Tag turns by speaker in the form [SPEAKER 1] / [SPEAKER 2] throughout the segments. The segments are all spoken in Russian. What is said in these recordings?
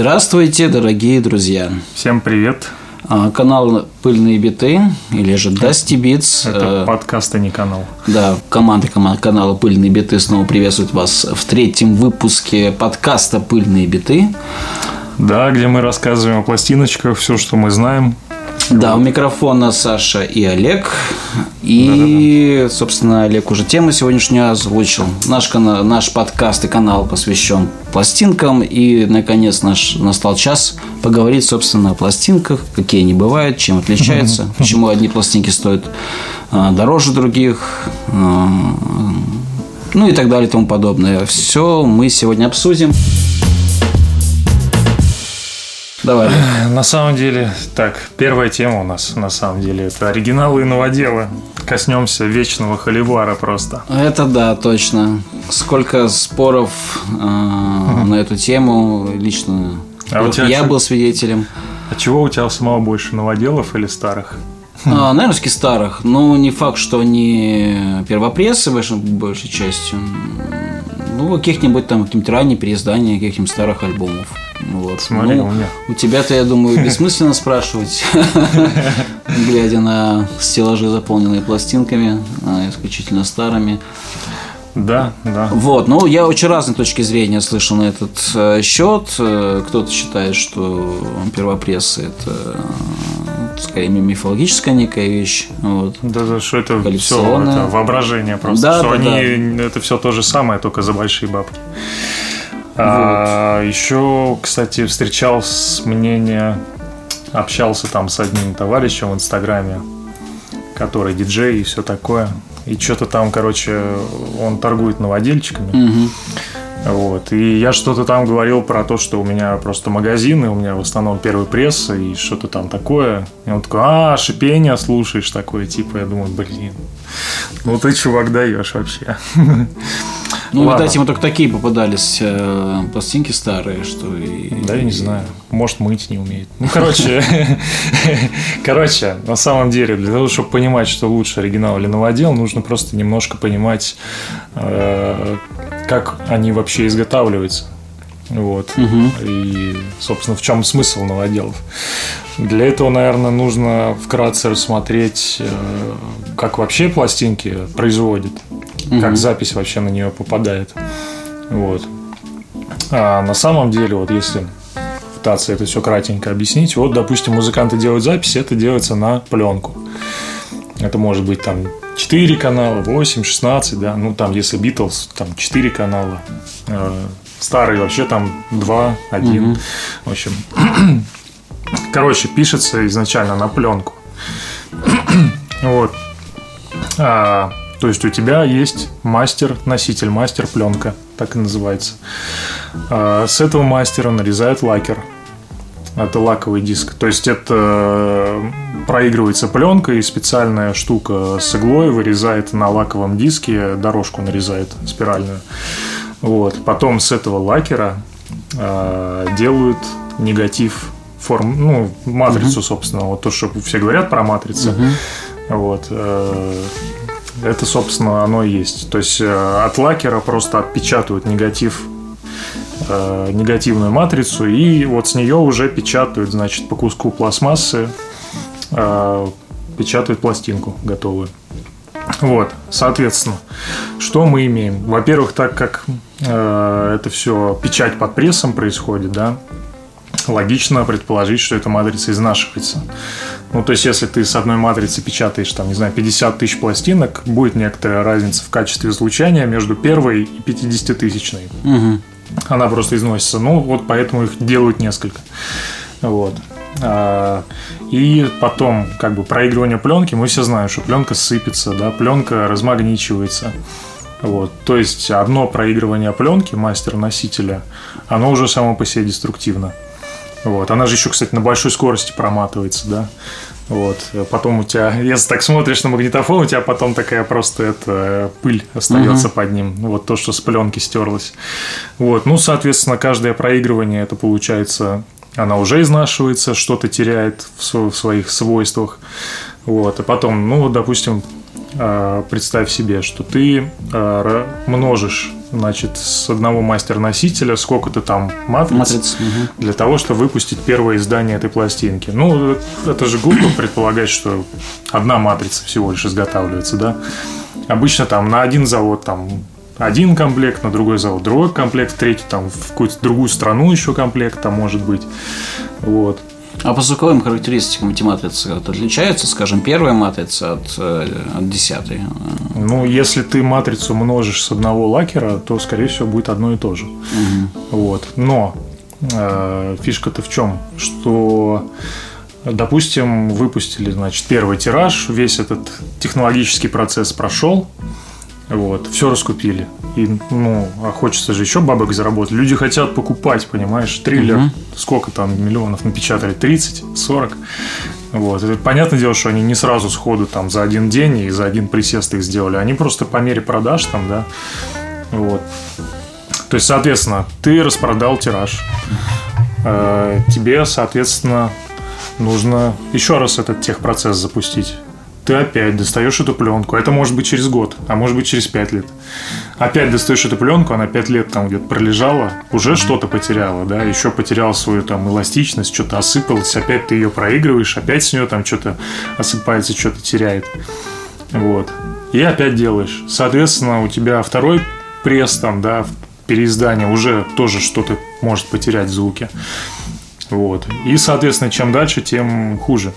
[SPEAKER 1] Здравствуйте, дорогие друзья.
[SPEAKER 2] Всем привет.
[SPEAKER 1] А, Канал «Пыльные биты» или же Dusty Beats.
[SPEAKER 2] Это
[SPEAKER 1] Э,
[SPEAKER 2] подкаст, а не канал.
[SPEAKER 1] Да, команда кома- канала «Пыльные биты» снова приветствует вас в третьем выпуске подкаста «Пыльные биты».
[SPEAKER 2] Да, где мы рассказываем о пластиночках, все, что мы знаем.
[SPEAKER 1] Да, у микрофона Саша и Олег. И, собственно, Олег уже тему сегодняшнюю озвучил. Наш, наш подкаст и канал посвящен пластинкам. И, наконец, наш настал час поговорить, собственно, о пластинках, какие они бывают, чем отличаются, почему одни пластинки стоят а, дороже других, а, ну и так далее и тому подобное. Все мы сегодня обсудим. Давай.
[SPEAKER 2] На самом деле, так, первая тема у нас, на самом деле, это оригиналы и новоделы. Коснемся вечного холивара просто.
[SPEAKER 1] Это да, точно. Сколько споров э, на эту тему лично.
[SPEAKER 2] А тебя
[SPEAKER 1] я был свидетелем.
[SPEAKER 2] А чего у тебя самого больше, новоделов или старых?
[SPEAKER 1] А, наверное, старых. Но не факт, что они первопрессы большей, большей частью. Ну, каких-нибудь там какие-нибудь ранние переиздания каких-нибудь старых альбомов. Вот.
[SPEAKER 2] Смотри,
[SPEAKER 1] Ну,
[SPEAKER 2] у меня.
[SPEAKER 1] у тебя-то, я думаю, бессмысленно спрашивать, глядя на стеллажи, заполненные пластинками, а, исключительно старыми.
[SPEAKER 2] Да, да.
[SPEAKER 1] Вот, ну я очень разные точки зрения слышал на этот э, счет. Э, Кто-то считает, что первопрессы это э, скорее мифологическая некая вещь. Вот.
[SPEAKER 2] Да, да, что это все это воображение просто.
[SPEAKER 1] Да,
[SPEAKER 2] что
[SPEAKER 1] да,
[SPEAKER 2] они это все то же самое, только за большие бабки. А, еще, кстати, встречал с мнение, общался там с одним товарищем в Инстаграме, который диджей и все такое. И что-то там, короче, он торгует новодельчиками.
[SPEAKER 1] Мгм.
[SPEAKER 2] Вот. И я что-то там говорил про то, что у меня просто магазины, у меня в основном первый пресс и что-то там такое. И он такой, а, шипение слушаешь такое, типа, я думаю, блин, ну ты, чувак, даешь вообще.
[SPEAKER 1] Ну,
[SPEAKER 2] Ладно.
[SPEAKER 1] видать, ему только такие попадались э, пластинки старые, что и...
[SPEAKER 2] Да, я не знаю. Может, мыть не умеет. Ну, короче, короче, на самом деле, для того, чтобы понимать, что лучше оригинал или новодел, нужно просто немножко понимать, э, как они вообще изготавливаются. Вот. И, собственно, в чем смысл новоделов. Для этого, наверное, нужно вкратце рассмотреть, э, как вообще пластинки производят, как запись вообще на нее попадает. Вот. А на самом деле, вот если пытаться это все кратенько объяснить, вот, допустим, музыканты делают запись, это делается на пленку. Это может быть там 4 канала, 8, 16, да, ну там, если Битлз, там 4 канала, Э, старые вообще там 2, 1, в общем. Короче, пишется изначально на пленку. Вот. А, то есть у тебя есть мастер-носитель, мастер-пленка, так и называется. А, с этого мастера нарезают лакер. Это лаковый диск. То есть это э, проигрывается пленка и специальная штука с иглой вырезает на лаковом диске, дорожку нарезает спиральную. Вот. Потом с этого лакера э, делают негатив форм, ну, матрицу, собственно, вот то, что все говорят про матрицы. Вот. э, Это, собственно, оно и есть. То есть э, от лакера просто отпечатывают негатив э, негативную матрицу, и вот с нее уже печатают, значит, по куску пластмассы э, печатают пластинку готовую. Вот, соответственно, что мы имеем? Во-первых, так как э, это все печать под прессом происходит, да, логично предположить, что эта матрица изнашивается. Ну, то есть, если ты с одной матрицы печатаешь, там, не знаю, 50 тысяч пластинок, будет некоторая разница в качестве звучания между первой и 50-тысячной
[SPEAKER 1] Мгм.
[SPEAKER 2] она просто износится. Ну, вот поэтому их делают несколько. Вот. А, И потом, как бы, проигрывание пленки, мы все знаем, что пленка сыпется, да, пленка размагничивается. Вот. То есть одно проигрывание пленки мастер-носителя, оно уже само по себе деструктивно. Вот. Она же еще, кстати, на большой скорости проматывается, да. Вот. Потом у тебя, если так смотришь на магнитофон, у тебя потом такая просто это, пыль остается под ним. Вот то, что с пленки стерлось. Вот. Ну, соответственно, каждое проигрывание, это получается, она уже изнашивается, что-то теряет в, сво- в своих свойствах. Вот. А потом, ну, допустим, а, представь себе, что ты а, множишь значит, с одного мастер-носителя сколько-то там матриц, матриц угу. для того, чтобы выпустить первое издание этой пластинки. Ну, это же глупо предполагать, что одна матрица всего лишь изготавливается, да. Обычно там на один завод там один комплект, на другой завод другой комплект, третий там в какую-то другую страну еще комплект там может быть. Вот.
[SPEAKER 1] А по звуковым характеристикам эти матрицы отличаются, скажем, первая матрица от, э, от десятой?
[SPEAKER 2] Ну, если ты матрицу множишь с одного лакера, то, скорее всего, будет одно и то же. Угу. Вот. Но э, фишка-то в чем? Что Допустим, выпустили, значит, первый тираж, весь этот технологический процесс прошел, вот, все раскупили. И, ну, а хочется же еще бабок заработать. Люди хотят покупать, понимаешь, триллер. Угу. Сколько там миллионов напечатали? 30, 40. Вот. Это понятное дело, что они не сразу сходу там за один день и за один присест их сделали. Они просто по мере продаж там, да. Вот. То есть, соответственно, ты распродал тираж. Э, тебе, соответственно, нужно еще раз этот техпроцесс запустить ты опять достаешь эту пленку. Это может быть через год, а может быть через пять лет. Опять достаешь эту пленку, она пять лет там где-то пролежала, уже что-то потеряла, да, еще потеряла свою там эластичность, что-то осыпалось, опять ты ее проигрываешь, опять с нее там что-то осыпается, что-то теряет. Вот. И опять делаешь. Соответственно, у тебя второй пресс там, да, переиздание уже тоже что-то может потерять в звуке. Вот. И, соответственно, чем дальше, тем хуже.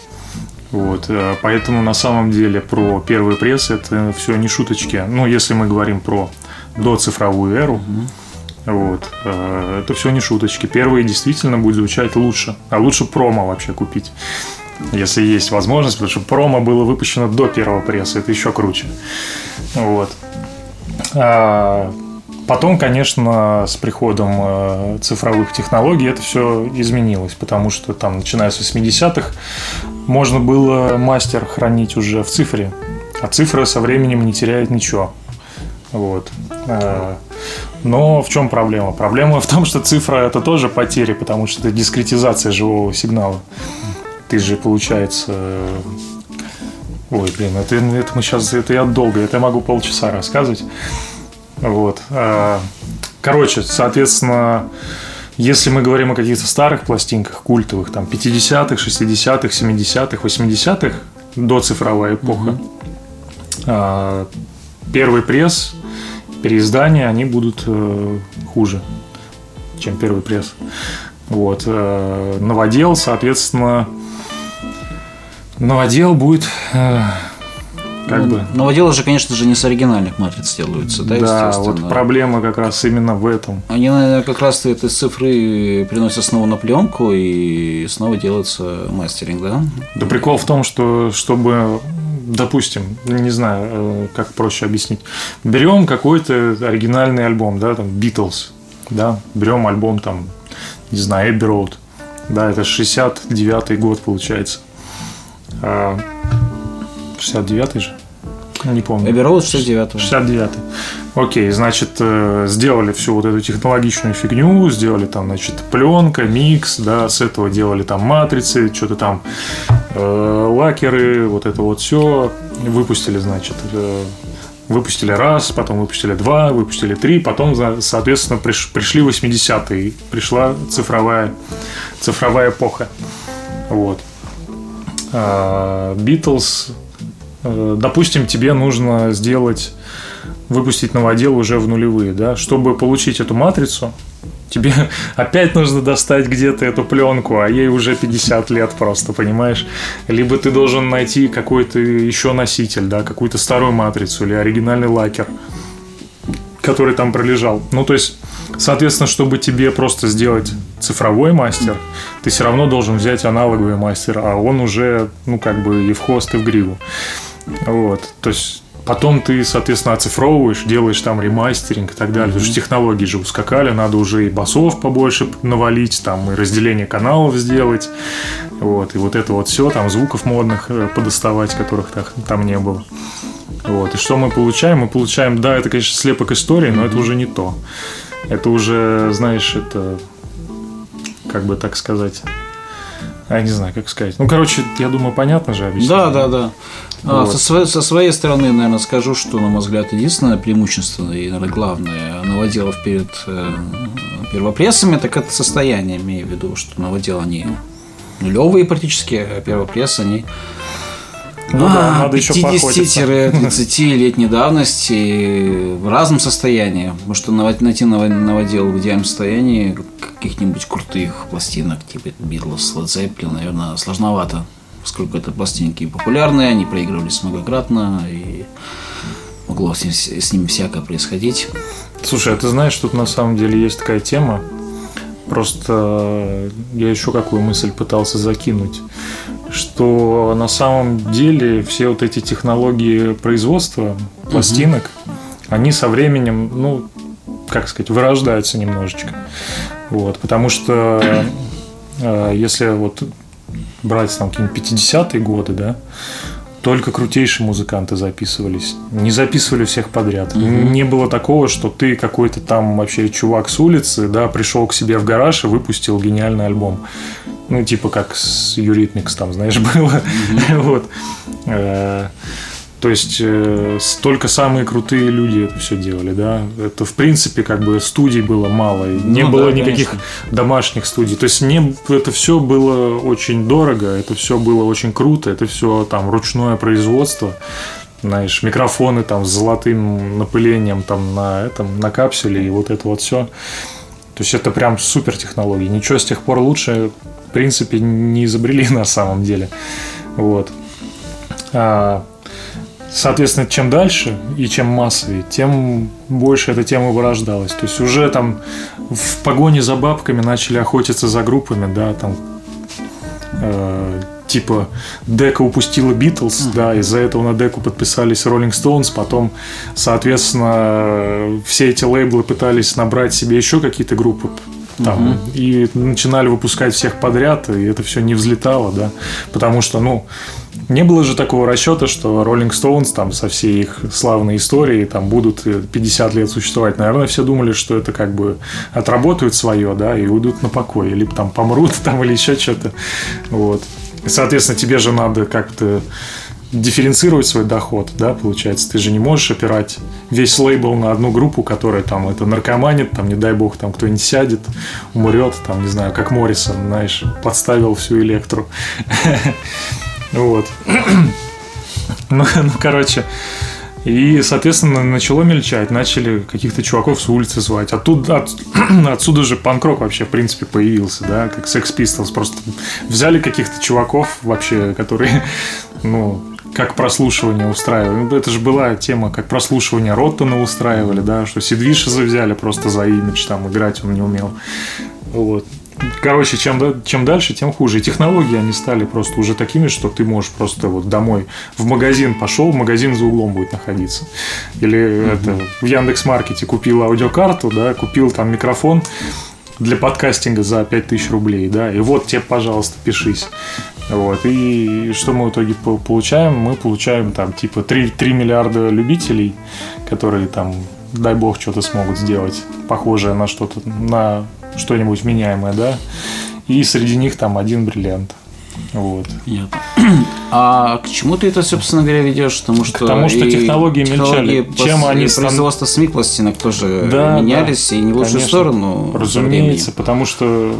[SPEAKER 2] Вот, э, поэтому на самом деле про первый пресс это все не шуточки. Ну, если мы говорим про доцифровую эру, вот, э, это все не шуточки. Первый действительно будет звучать лучше, а лучше промо вообще купить. Если есть возможность, потому что промо было выпущено до первого пресса, это еще круче. Вот. А, Потом, конечно, с приходом э, цифровых технологий это все изменилось, потому что там, начиная с 80-х, можно было мастер хранить уже в цифре, а цифра со временем не теряет ничего. Вот. Э, но в чем проблема? Проблема в том, что цифра это тоже потери, потому что это дискретизация живого сигнала. Ты же, получается... Э, ой, блин, это, это мы сейчас, это я долго, это я могу полчаса рассказывать. Вот. А, короче, соответственно, если мы говорим о каких-то старых пластинках, культовых, там, 50-х, 60-х, 70-х, 80-х, до цифровая эпоха, угу. первый пресс, переиздания, они будут э, хуже, чем первый пресс. Вот. Э, новодел, соответственно, новодел будет э,
[SPEAKER 1] как ну, бы. Новоделы же, конечно же, не с оригинальных матриц делаются, да,
[SPEAKER 2] Да, вот проблема как раз именно в этом.
[SPEAKER 1] Они, наверное, как раз эти цифры приносят снова на пленку и снова делается мастеринг, да?
[SPEAKER 2] Да прикол в том, что чтобы допустим, не знаю, э, как проще объяснить, берем какой-то оригинальный альбом, да, там Beatles, да, берем альбом там, не знаю, Abbey Road, да, это 69-й год получается. 69-й же? Не помню.
[SPEAKER 1] Эбби Роуд 69-й.
[SPEAKER 2] 69-й. Окей, значит, э, сделали всю вот эту технологичную фигню, сделали там, значит, пленка, микс, да, с этого делали там матрицы, что-то там э, лакеры, вот это вот все. Выпустили, значит, э, выпустили раз, потом выпустили два, выпустили три, потом, соответственно, приш, пришли 80-е, пришла цифровая, цифровая эпоха. Вот. Битлз Э, допустим, тебе нужно сделать, выпустить новодел уже в нулевые, да, чтобы получить эту матрицу, тебе опять нужно достать где-то эту пленку, а ей уже 50 лет просто, понимаешь? Либо ты должен найти какой-то еще носитель, да, какую-то старую матрицу или оригинальный лакер, который там пролежал. Ну, то есть, соответственно, чтобы тебе просто сделать цифровой мастер, ты все равно должен взять аналоговый мастер, а он уже, ну, как бы и в хвост, и в гриву. Вот. То есть Потом ты, соответственно, оцифровываешь, делаешь там ремастеринг и так далее. Mm-hmm. Потому что технологии же ускакали, надо уже и басов побольше навалить, там и разделение каналов сделать. Вот, и вот это вот все, там звуков модных э, подоставать, которых там не было. Вот. И что мы получаем? Мы получаем, да, это, конечно, слепок истории, но mm-hmm. это уже не то. Это уже, знаешь, это, как бы так сказать, я не знаю, как сказать. Ну, короче, я думаю, понятно же
[SPEAKER 1] объяснить. Да, да, да. А, вот. со, своей, со своей стороны, наверное, скажу, что, на мой взгляд, единственное преимущество и, наверное, главное новоделов перед э, первопрессами, так это состояние, имею в виду, что новодел они нулевые практически, а первопресс они ну, да, надо 50-30-летней давности в разном состоянии. Что найти новодел в идеальном состоянии каких-нибудь крутых пластинок, типа Beatles, Led Zeppelin, наверное, сложновато. Поскольку это пластинки популярные, они проигрывались многократно, и могло с, ним, с ними всякое происходить.
[SPEAKER 2] Слушай, а ты знаешь, тут на самом деле есть такая тема, Просто я еще какую мысль пытался закинуть, что на самом деле все вот эти технологии производства пластинок, угу. они со временем, ну, как сказать, вырождаются немножечко. Вот, потому что э, если вот брать там какие-нибудь 50-е годы, да, только крутейшие музыканты записывались. Не записывали всех подряд. Угу. Не было такого, что ты какой-то там вообще чувак с улицы, да, пришел к себе в гараж и выпустил гениальный альбом. Ну, типа как с Eurythmics там, знаешь, было. Вот. Э, то есть э, только самые крутые люди это все делали, да. Это в принципе как бы студий было мало, не ну, было да, никаких конечно. домашних студий. То есть не это все было очень дорого, это все было очень круто, это все там ручное производство знаешь, микрофоны там с золотым напылением там на этом на капсуле и вот это вот все. То есть это прям супер технологии. Ничего с тех пор лучше, принципе, не изобрели на самом деле. Вот. А, Соответственно, чем дальше и чем массовее, тем больше эта тема вырождалась. То есть уже там в погоне за бабками начали охотиться за группами, да, там э, типа Дека упустила Битлз, uh-huh. да, из-за этого на Деку подписались Rolling Stones, потом, соответственно, все эти лейблы пытались набрать себе еще какие-то группы там, угу. и начинали выпускать всех подряд, и это все не взлетало, да, потому что, ну, не было же такого расчета, что Rolling Stones там со всей их славной историей там будут 50 лет существовать. Наверное, все думали, что это как бы отработают свое, да, и уйдут на покой, или там помрут там, или еще что-то. Вот. И, соответственно, тебе же надо как-то дифференцировать свой доход, да, получается. Ты же не можешь опирать весь лейбл на одну группу, которая там это наркоманит, там, не дай бог, там кто-нибудь сядет, умрет, там, не знаю, как Моррисон, знаешь, подставил всю электру. Вот. Ну, ну, короче, и, соответственно, начало мельчать, начали каких-то чуваков с улицы звать. Оттуда, от, отсюда же панкрок вообще, в принципе, появился, да, как Sex Pistols. Просто взяли каких-то чуваков вообще, которые, ну, как прослушивание устраивали. Ну, это же была тема, как прослушивание Роттона устраивали, да, что Сидвиша взяли просто за имидж, там играть он не умел. Вот. Короче, чем, чем дальше, тем хуже. И технологии они стали просто уже такими, что ты можешь просто вот домой в магазин пошел, магазин за углом будет находиться. Или mm-hmm. это в Яндекс Маркете купил аудиокарту, да, купил там микрофон для подкастинга за 5000 рублей, да, и вот тебе, пожалуйста, пишись. Вот. И что мы в итоге получаем? Мы получаем там типа 3, 3 миллиарда любителей, которые там, дай бог, что-то смогут сделать похожее на что-то, на что-нибудь вменяемое, да, и среди них там один бриллиант. Вот.
[SPEAKER 1] А к чему ты это, собственно говоря, ведешь? Потому что,
[SPEAKER 2] Потому что технологии, технологии мельчали.
[SPEAKER 1] Чем они производство СМИ пластинок тоже да, менялись да, и не в лучшую сторону.
[SPEAKER 2] Разумеется, потому что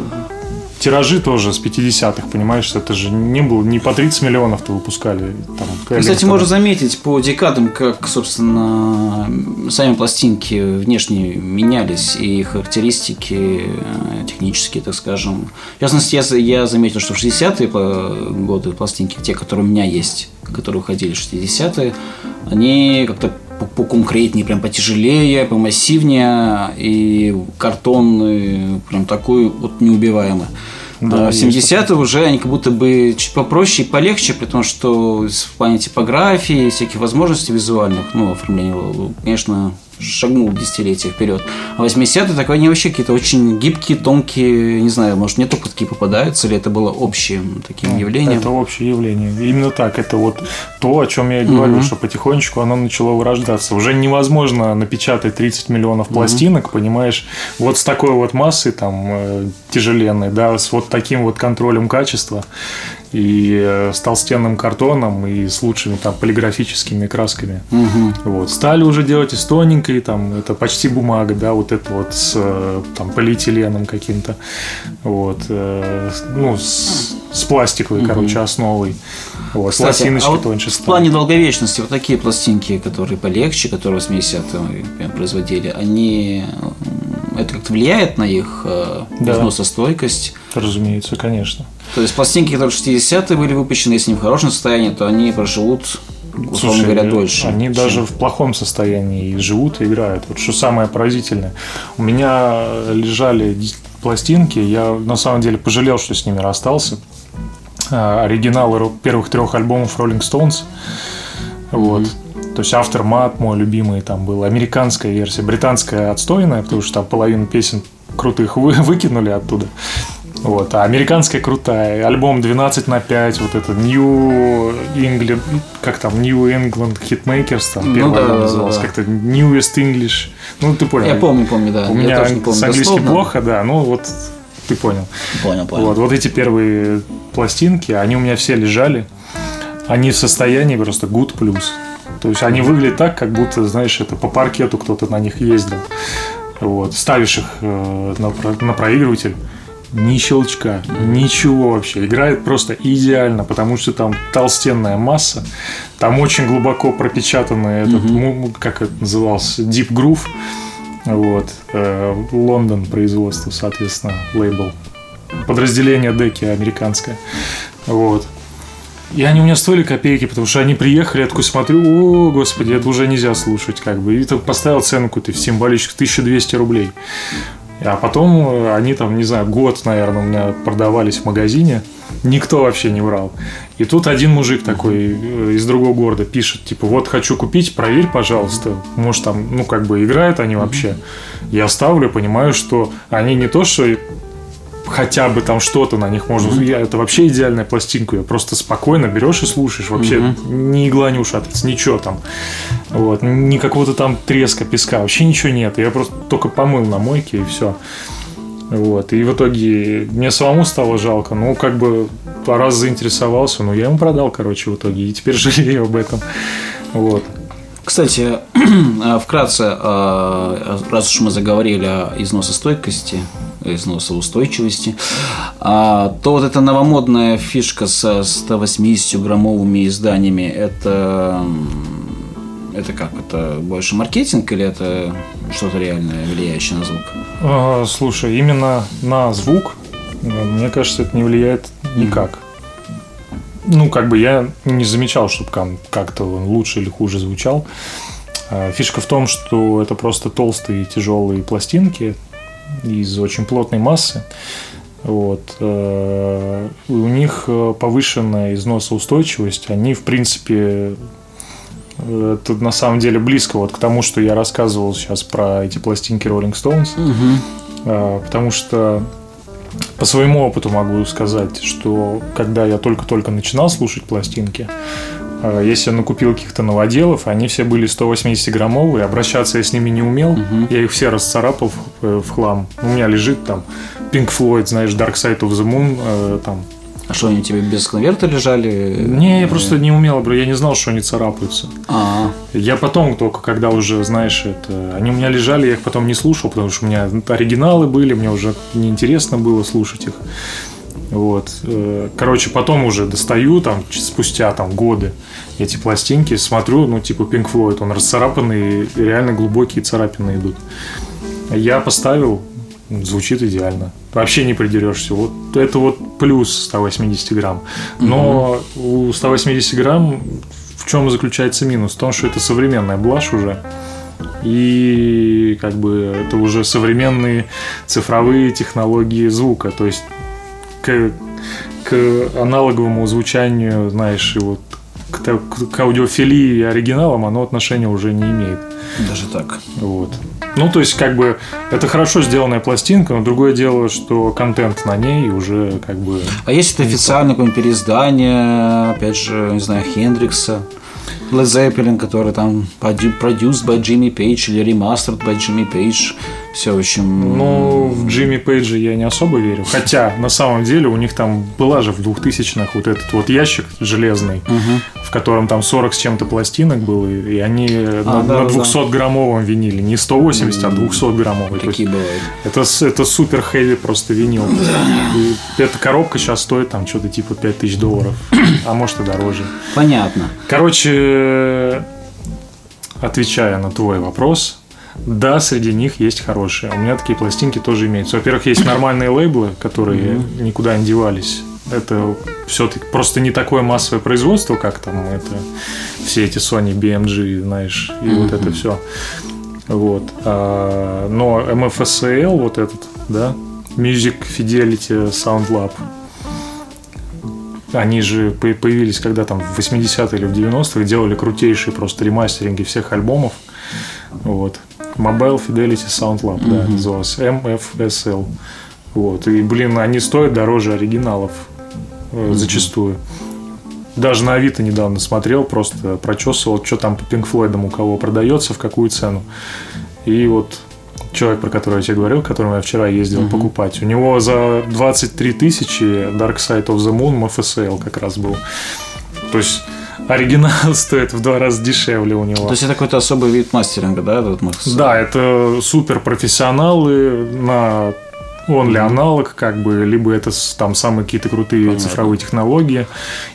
[SPEAKER 2] тиражи тоже с 50-х, понимаешь, это же не было, не по 30 миллионов-то выпускали.
[SPEAKER 1] Там, Кстати, можно заметить по декадам, как, собственно, сами пластинки внешне менялись, и характеристики э, технические, так скажем. В частности, я, я заметил, что в 60-е годы пластинки, те, которые у меня есть, которые уходили в 60-е, они как-то поконкретнее, прям потяжелее, помассивнее, и картон прям такой вот неубиваемый. Да, а в 70-е уже они как будто бы чуть попроще и полегче, при том, что в плане типографии, всяких возможностей визуальных, ну, оформления, конечно, шагнул десятилетия вперед. А 80-е такой они вообще какие-то очень гибкие, тонкие, не знаю, может, не только такие попадаются, или это было общим таким ну, явлением?
[SPEAKER 2] Это общее явление. Именно так. Это вот то, о чем я и говорю, угу. что потихонечку оно начало вырождаться. Уже невозможно напечатать 30 миллионов пластинок, угу. понимаешь, вот с такой вот массой там э, тяжеленной, да, с вот таким вот контролем качества и э, с толстенным картоном, и с лучшими там полиграфическими красками. Угу. Вот. Стали уже делать и с тоненькой, там, это почти бумага, да, вот это вот с э, там, полиэтиленом каким-то, вот, э, ну, с, с пластиковой, угу. короче, основой. Вот,
[SPEAKER 1] Кстати, пластиночки а вот тоньше В плане долговечности, вот такие пластинки, которые полегче, которые 80-е производили, они это как-то влияет на их да. износостойкость?
[SPEAKER 2] Разумеется, конечно.
[SPEAKER 1] То есть пластинки, которые в 60-е были выпущены, если не в хорошем состоянии, то они проживут условно Слушай, говоря, дольше.
[SPEAKER 2] Они чем... даже в плохом состоянии живут и играют. Вот что самое поразительное. У меня лежали пластинки, я на самом деле пожалел, что с ними расстался. А, оригиналы первых трех альбомов Rolling Stones. Вот. Mm-hmm. То есть автор Мат, мой любимый, там был американская версия, британская отстойная, потому что там половину песен крутых вы, выкинули оттуда. Вот, а американская крутая. Альбом 12 на 5, вот это New England, как там, New England Hitmakers, там ну, первый да, назывался, да, да. как-то Newest English. Ну, ты понял.
[SPEAKER 1] Я помню, помню, да.
[SPEAKER 2] У Я меня помню с английским плохо, да, ну вот ты понял.
[SPEAKER 1] Понял, понял.
[SPEAKER 2] Вот, вот эти первые пластинки, они у меня все лежали. Они в состоянии просто good plus. То есть они выглядят так, как будто, знаешь, это по паркету кто-то на них ездил. Вот. Ставишь их э, на, на проигрыватель, ни щелчка, ничего вообще. Играет просто идеально, потому что там толстенная масса, там очень глубоко пропечатанный этот, mm-hmm. как это назывался, Deep Groove. Вот. Э, Лондон производство, соответственно, лейбл. Подразделение деки американское. Вот. И они у меня стоили копейки, потому что они приехали, я такой смотрю, о, господи, это уже нельзя слушать, как бы. И поставил цену какую-то символическую 1200 рублей. А потом э, они там, не знаю, год, наверное, у меня продавались в магазине. Никто вообще не врал. И тут один мужик такой э, из другого города пишет, типа, вот хочу купить, проверь, пожалуйста. Может, там, ну, как бы играют они вообще. Я ставлю, понимаю, что они не то, что хотя бы там что-то на них можно. Mm-hmm. Это вообще идеальная пластинка. Ее просто спокойно берешь и слушаешь. Вообще mm-hmm. ни игла не ушатывается, ничего там. Вот. Ни какого-то там треска, песка. Вообще ничего нет. Я просто только помыл на мойке и все. Вот. И в итоге мне самому стало жалко. Ну, как бы раз заинтересовался, но я ему продал, короче, в итоге. И теперь жалею об этом. Вот.
[SPEAKER 1] Кстати, вкратце, а, раз уж мы заговорили о износостойкости, износоустойчивости, а, то вот эта новомодная фишка со 180-граммовыми изданиями, это это как? Это больше маркетинг или это что-то реальное, влияющее на звук?
[SPEAKER 2] А, слушай, именно на звук, мне кажется, это не влияет никак. Ну, как бы я не замечал, чтобы как-то он лучше или хуже звучал. А, фишка в том, что это просто толстые тяжелые пластинки, из очень плотной массы. Вот. Э, у них э, повышенная износоустойчивость. Они, в принципе, э, это на самом деле близко вот к тому, что я рассказывал сейчас про эти пластинки Rolling Stones. Угу. Потому что по своему опыту могу сказать, что когда я только-только начинал слушать пластинки, если я накупил каких-то новоделов, они все были 180-граммовые, обращаться я с ними не умел, угу. я их все расцарапал в, э, в хлам. У меня лежит там Pink Floyd, знаешь, Dark Side of the Moon, э, там
[SPEAKER 1] а что, они тебе без конверта лежали?
[SPEAKER 2] Не, я просто не умел, бро, я не знал, что они царапаются.
[SPEAKER 1] А.
[SPEAKER 2] Я потом только, когда уже, знаешь, это, они у меня лежали, я их потом не слушал, потому что у меня оригиналы были, мне уже неинтересно было слушать их. Вот. Э, короче, потом уже достаю, там, спустя там годы эти пластинки, смотрю, ну, типа Pink Floyd, он расцарапанный, реально глубокие царапины идут. Я поставил, звучит идеально. Вообще не придерешься. Вот это вот плюс 180 грамм. Но угу. у 180 грамм в чем заключается минус? В том, что это современная блажь уже. И как бы это уже современные цифровые технологии звука. То есть к, к аналоговому звучанию, знаешь, и вот к к аудиофилии и оригиналам оно отношения уже не имеет.
[SPEAKER 1] Даже так.
[SPEAKER 2] Вот. Ну, то есть, как бы, это хорошо сделанная пластинка, но другое дело, что контент на ней уже как бы...
[SPEAKER 1] А есть это официальное какое-нибудь переиздание, опять же, не знаю, Хендрикса? Led Zeppelin, который там produced by Jimmy Page или remastered by Jimmy Page. Все, в общем...
[SPEAKER 2] Ну, в Джимми Пейджа я не особо верю. Хотя, на самом деле, у них там была же в 2000-х вот этот вот ящик железный, угу. в котором там 40 с чем-то пластинок было, и они а, на, да, на 200-граммовом да. виниле. Не 180, а 200-граммовый.
[SPEAKER 1] Какие бывают.
[SPEAKER 2] Это, это супер хэви просто винил. И эта коробка сейчас стоит там что-то типа 5000 долларов, а может и дороже.
[SPEAKER 1] Понятно.
[SPEAKER 2] Короче, отвечая на твой вопрос, да, среди них есть хорошие. У меня такие пластинки тоже имеются. Во-первых, есть нормальные лейблы, которые mm-hmm. никуда не девались. Это все-таки просто не такое массовое производство, как там это все эти Sony, BMG, знаешь, и mm-hmm. вот это все. Вот. А, но MFSL, вот этот, да, Music Fidelity Sound Lab, они же появились когда там в 80-е или в 90-х, делали крутейшие просто ремастеринги всех альбомов. Вот. Mobile Fidelity Sound Lab, mm-hmm. да, называлось MFSL. Вот. И, блин, они стоят дороже оригиналов mm-hmm. зачастую. Даже на Авито недавно смотрел, просто прочесывал, что там по Pink Floyd у кого продается, в какую цену. И вот человек, про которого я тебе говорил, которому я вчера ездил mm-hmm. покупать, у него за 23 тысячи Dark Side of the Moon MFSL как раз был. То есть оригинал стоит в два раза дешевле у него.
[SPEAKER 1] То есть это какой-то особый вид мастеринга, да, этот Макс?
[SPEAKER 2] Да, это супер профессионалы на он ли аналог, как бы, либо это там самые какие-то крутые Понятно. цифровые технологии.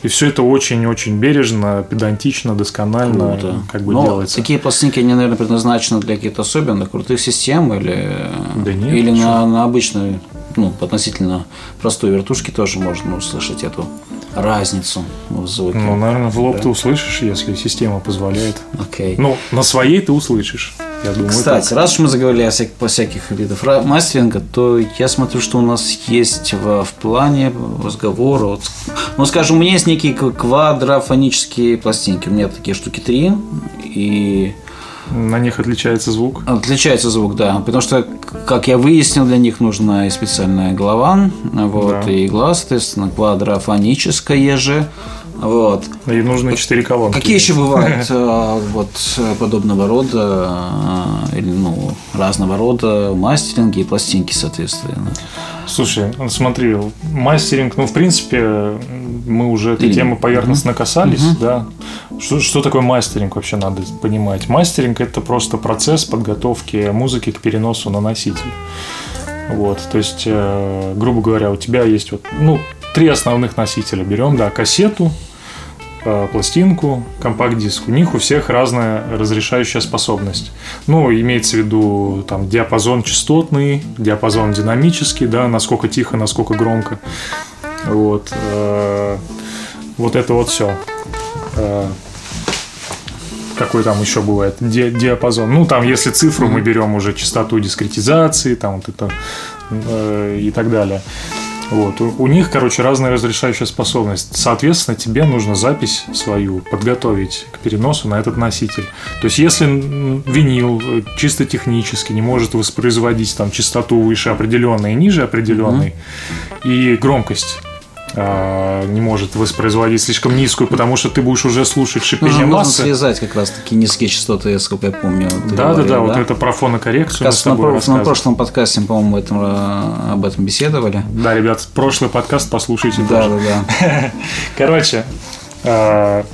[SPEAKER 2] И все это очень-очень бережно, педантично, досконально Круто. как бы Но делается.
[SPEAKER 1] Такие пластинки, они, наверное, предназначены для каких-то особенных крутых систем или,
[SPEAKER 2] да нет,
[SPEAKER 1] или на, на обычной, ну, относительно простой вертушке тоже можно услышать эту разницу в звуке.
[SPEAKER 2] Ну, наверное, в лоб да? ты услышишь, если система позволяет.
[SPEAKER 1] Окей.
[SPEAKER 2] Ну, на своей ты услышишь. Я думаю,
[SPEAKER 1] Кстати, так. раз уж мы заговорили о всяких, по всяких видах мастеринга, то я смотрю, что у нас есть в, в плане разговора. Вот, ну, скажем, у меня есть некие квадрофонические пластинки. У меня такие штуки три. И
[SPEAKER 2] на них отличается звук?
[SPEAKER 1] Отличается звук, да. Потому что, как я выяснил, для них нужна и специальная голова, вот, да. и игла, соответственно, квадрофоническая же. Вот.
[SPEAKER 2] И нужны четыре колонки.
[SPEAKER 1] Какие еще бывают э, вот подобного рода, э, или ну, разного рода мастеринги и пластинки, соответственно?
[SPEAKER 2] Слушай, смотри, мастеринг, ну, в принципе, мы уже этой темы поверхностно касались, угу. да. Что, что такое мастеринг вообще надо понимать? Мастеринг – это просто процесс подготовки музыки к переносу на носитель. Вот, то есть, э, грубо говоря, у тебя есть вот, ну, три основных носителя. Берем, да, кассету, Э, пластинку, компакт-диск, у них у всех разная разрешающая способность. Ну, имеется в виду там диапазон частотный, диапазон динамический, да, насколько тихо, насколько громко. Вот. Э, вот это вот все. Э, какой там еще бывает Ди диапазон. Ну, там, если цифру мы берем уже частоту дискретизации, там вот это и так далее. Вот. У, у них, короче, разная разрешающая способность. Соответственно, тебе нужно запись свою подготовить к переносу на этот носитель. То есть, если винил э, чисто технически не может воспроизводить там частоту выше определенной и ниже определенной, mm-hmm. и громкость не может воспроизводить слишком низкую, потому что ты будешь уже слушать шипение
[SPEAKER 1] нужно,
[SPEAKER 2] массы.
[SPEAKER 1] Нужно связать как раз таки низкие частоты, сколько я помню.
[SPEAKER 2] Да, да, да, вот это про фонокоррекцию
[SPEAKER 1] мы с тобой на, на прошлом подкасте, по-моему, этом, э, об этом беседовали.
[SPEAKER 2] Да, ребят, прошлый подкаст послушайте
[SPEAKER 1] да,
[SPEAKER 2] тоже.
[SPEAKER 1] Да, да,
[SPEAKER 2] Короче, э,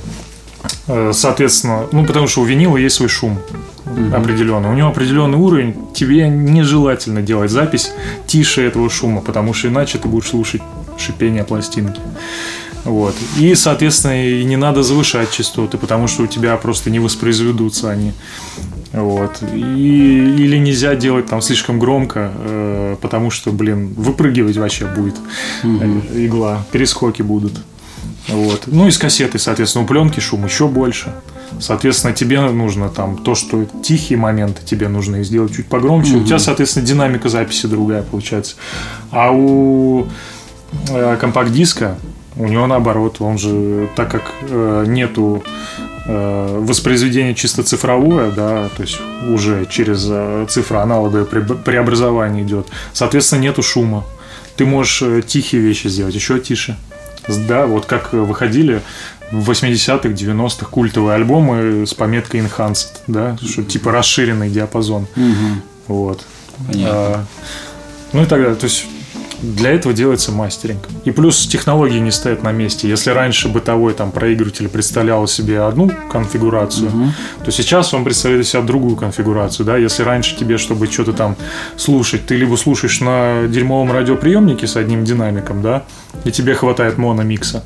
[SPEAKER 2] э, соответственно, ну, потому что у винила есть свой шум угу. определенный. У него определенный уровень. Тебе нежелательно делать запись тише этого шума, потому что иначе ты будешь слушать шипение пластинки. Вот. И, соответственно, и не надо завышать частоты, потому что у тебя просто не воспроизведутся они. Вот. И, или нельзя делать там слишком громко, э, потому что, блин, выпрыгивать вообще будет угу. игла, перескоки будут. Вот. Ну и с кассеты, соответственно, у пленки шум еще больше. Соответственно, тебе нужно там то, что тихие моменты тебе нужно сделать чуть погромче. Угу. У тебя, соответственно, динамика записи другая получается. А у компакт-диска У него наоборот, он же, так как э, нету э, воспроизведения чисто цифровое, да, то есть уже через э, цифроаналоговое преобразование идет, соответственно, нету шума. Ты можешь э, тихие вещи сделать, еще тише. Да, вот как выходили в 80-х, 90-х культовые альбомы с пометкой Enhanced, да, что типа расширенный диапазон.
[SPEAKER 1] Угу.
[SPEAKER 2] Вот. Понятно. А, ну и так далее. То есть для этого делается мастеринг. И плюс технологии не стоят на месте. Если раньше бытовой там проигрыватель представлял себе одну конфигурацию, угу. то сейчас он представляет себе другую конфигурацию. Да? Если раньше тебе, чтобы что-то там слушать, ты либо слушаешь на дерьмовом радиоприемнике с одним динамиком, да, и тебе хватает мономикса.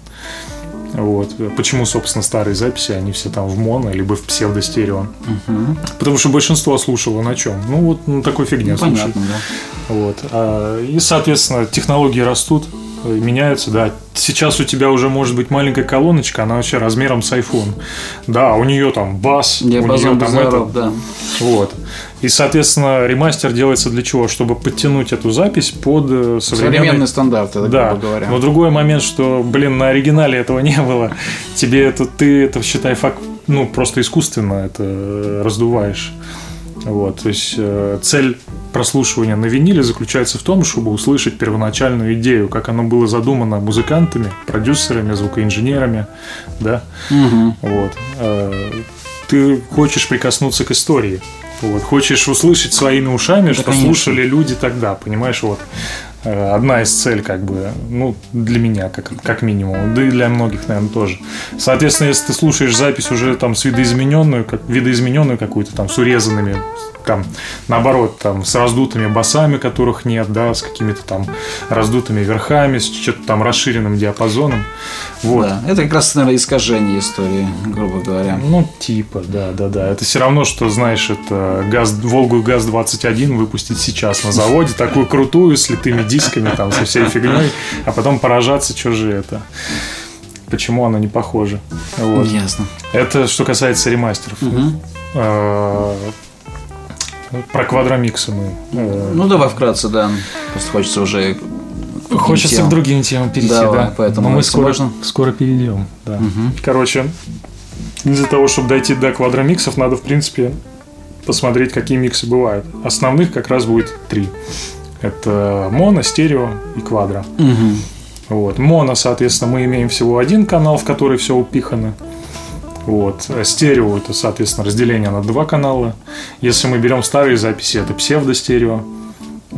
[SPEAKER 2] Вот. Почему, собственно, старые записи, они все там в моно, либо в псевдостерео.
[SPEAKER 1] Угу.
[SPEAKER 2] Потому что большинство слушало на чем? Ну, вот на такой фигне
[SPEAKER 1] ну,
[SPEAKER 2] слушает.
[SPEAKER 1] Понятно, да.
[SPEAKER 2] Вот. А, и, соответственно, технологии растут, меняются, да. Сейчас у тебя уже может быть маленькая колоночка, она вообще размером с iPhone. Да, у нее там бас,
[SPEAKER 1] Диапазон
[SPEAKER 2] у нее там это.
[SPEAKER 1] Да.
[SPEAKER 2] Вот. И, соответственно, ремастер делается для чего? Чтобы подтянуть эту запись под э, современный...
[SPEAKER 1] современные стандарты,
[SPEAKER 2] да.
[SPEAKER 1] говоря.
[SPEAKER 2] Но другой момент, что, блин, на оригинале этого не было. Тебе это, ты это, считай, факт, ну, просто искусственно это э, раздуваешь. Вот, то есть э, цель прослушивания на виниле заключается в том, чтобы услышать первоначальную идею, как оно было задумано музыкантами, продюсерами, звукоинженерами, да.
[SPEAKER 1] Угу.
[SPEAKER 2] Вот. Э, ты хочешь прикоснуться к истории, вот, хочешь услышать своими ушами, да, что конечно. слушали люди тогда, понимаешь, вот. Э, одна из целей, как бы, ну, для меня, как, как минимум, да и для многих, наверное, тоже. Соответственно, если ты слушаешь запись уже там с видоизмененную, как видоизмененную какую-то там с урезанными там, наоборот, там, с раздутыми басами, которых нет, да, с какими-то там раздутыми верхами, с что-то там расширенным диапазоном. Вот.
[SPEAKER 1] Да, это как раз, наверное, искажение истории, грубо говоря.
[SPEAKER 2] Ну, типа, да, да, да. Это все равно, что, знаешь, это газ, Волгу ГАЗ-21 выпустить сейчас на заводе, такую крутую, с литыми дисками, там, со всей фигней, а потом поражаться, что же это почему оно не похоже. Вот.
[SPEAKER 1] Ясно.
[SPEAKER 2] Это что касается ремастеров.
[SPEAKER 1] Угу.
[SPEAKER 2] Про квадромиксы мы.
[SPEAKER 1] Э, ну, давай вкратце, да. Просто хочется уже
[SPEAKER 2] Хочется темам. к другим темам перейти,
[SPEAKER 1] давай,
[SPEAKER 2] да.
[SPEAKER 1] Поэтому
[SPEAKER 2] Но мы скоро, можно... скоро перейдем. Да.
[SPEAKER 1] Угу.
[SPEAKER 2] Короче, для того, чтобы дойти до квадромиксов, надо, в принципе, посмотреть, какие миксы бывают. Основных как раз будет три. Это моно, стерео и квадро.
[SPEAKER 1] Угу.
[SPEAKER 2] Вот. Моно, соответственно, мы имеем всего один канал, в который все упихано. Вот. Стерео это, соответственно, разделение на два канала. Если мы берем старые записи, это псевдостерео.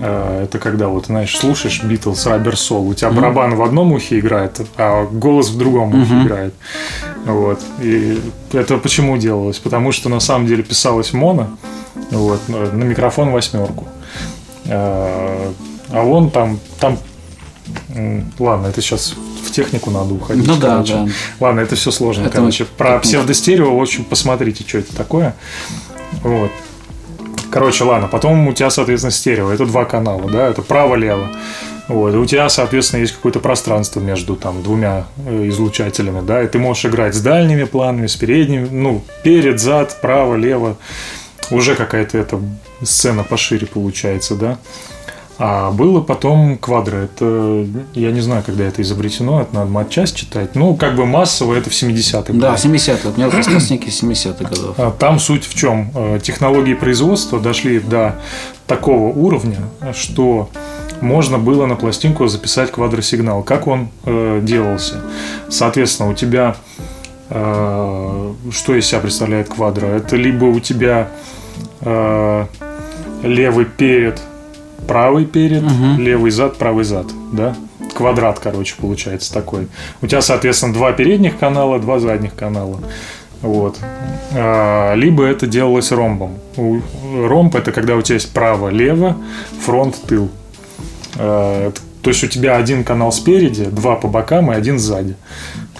[SPEAKER 2] Э, это когда вот, знаешь, слушаешь Beatles, Rubber Soul, у тебя mm-hmm. барабан в одном ухе играет, а голос в другом ухе mm-hmm. играет. Вот. И это почему делалось? Потому что на самом деле писалось моно, вот, на микрофон восьмерку. Э, а он там, там Ладно, это сейчас в технику надо уходить.
[SPEAKER 1] Ну да, да.
[SPEAKER 2] Ладно, это все сложно. Это короче, про псевдостерео, в общем, посмотрите, что это такое. Вот. Короче, ладно, потом у тебя, соответственно, стерео. Это два канала, да, это право-лево. Вот. И у тебя, соответственно, есть какое-то пространство между там двумя э, излучателями, да, и ты можешь играть с дальними планами, с передними, ну, перед, зад, право, лево. Уже какая-то эта сцена пошире получается, да. А было потом квадро. Это, я не знаю, когда это изобретено, это надо матчасть читать. Ну, как бы массово это в 70-х.
[SPEAKER 1] Да, 70-х. У меня выпускники 70-х годов.
[SPEAKER 2] А там суть в чем? Э, технологии производства дошли до такого уровня, что можно было на пластинку записать квадросигнал. Как он э, делался? Соответственно, у тебя э, что из себя представляет квадро? Это либо у тебя э, левый перед правый перед, угу. левый зад, правый зад, да? Квадрат, короче, получается такой. У тебя, соответственно, два передних канала, два задних канала. Вот. А, либо это делалось ромбом. Ромб это когда у тебя есть право-лево, фронт, тыл. А, то есть у тебя один канал спереди, два по бокам и один сзади.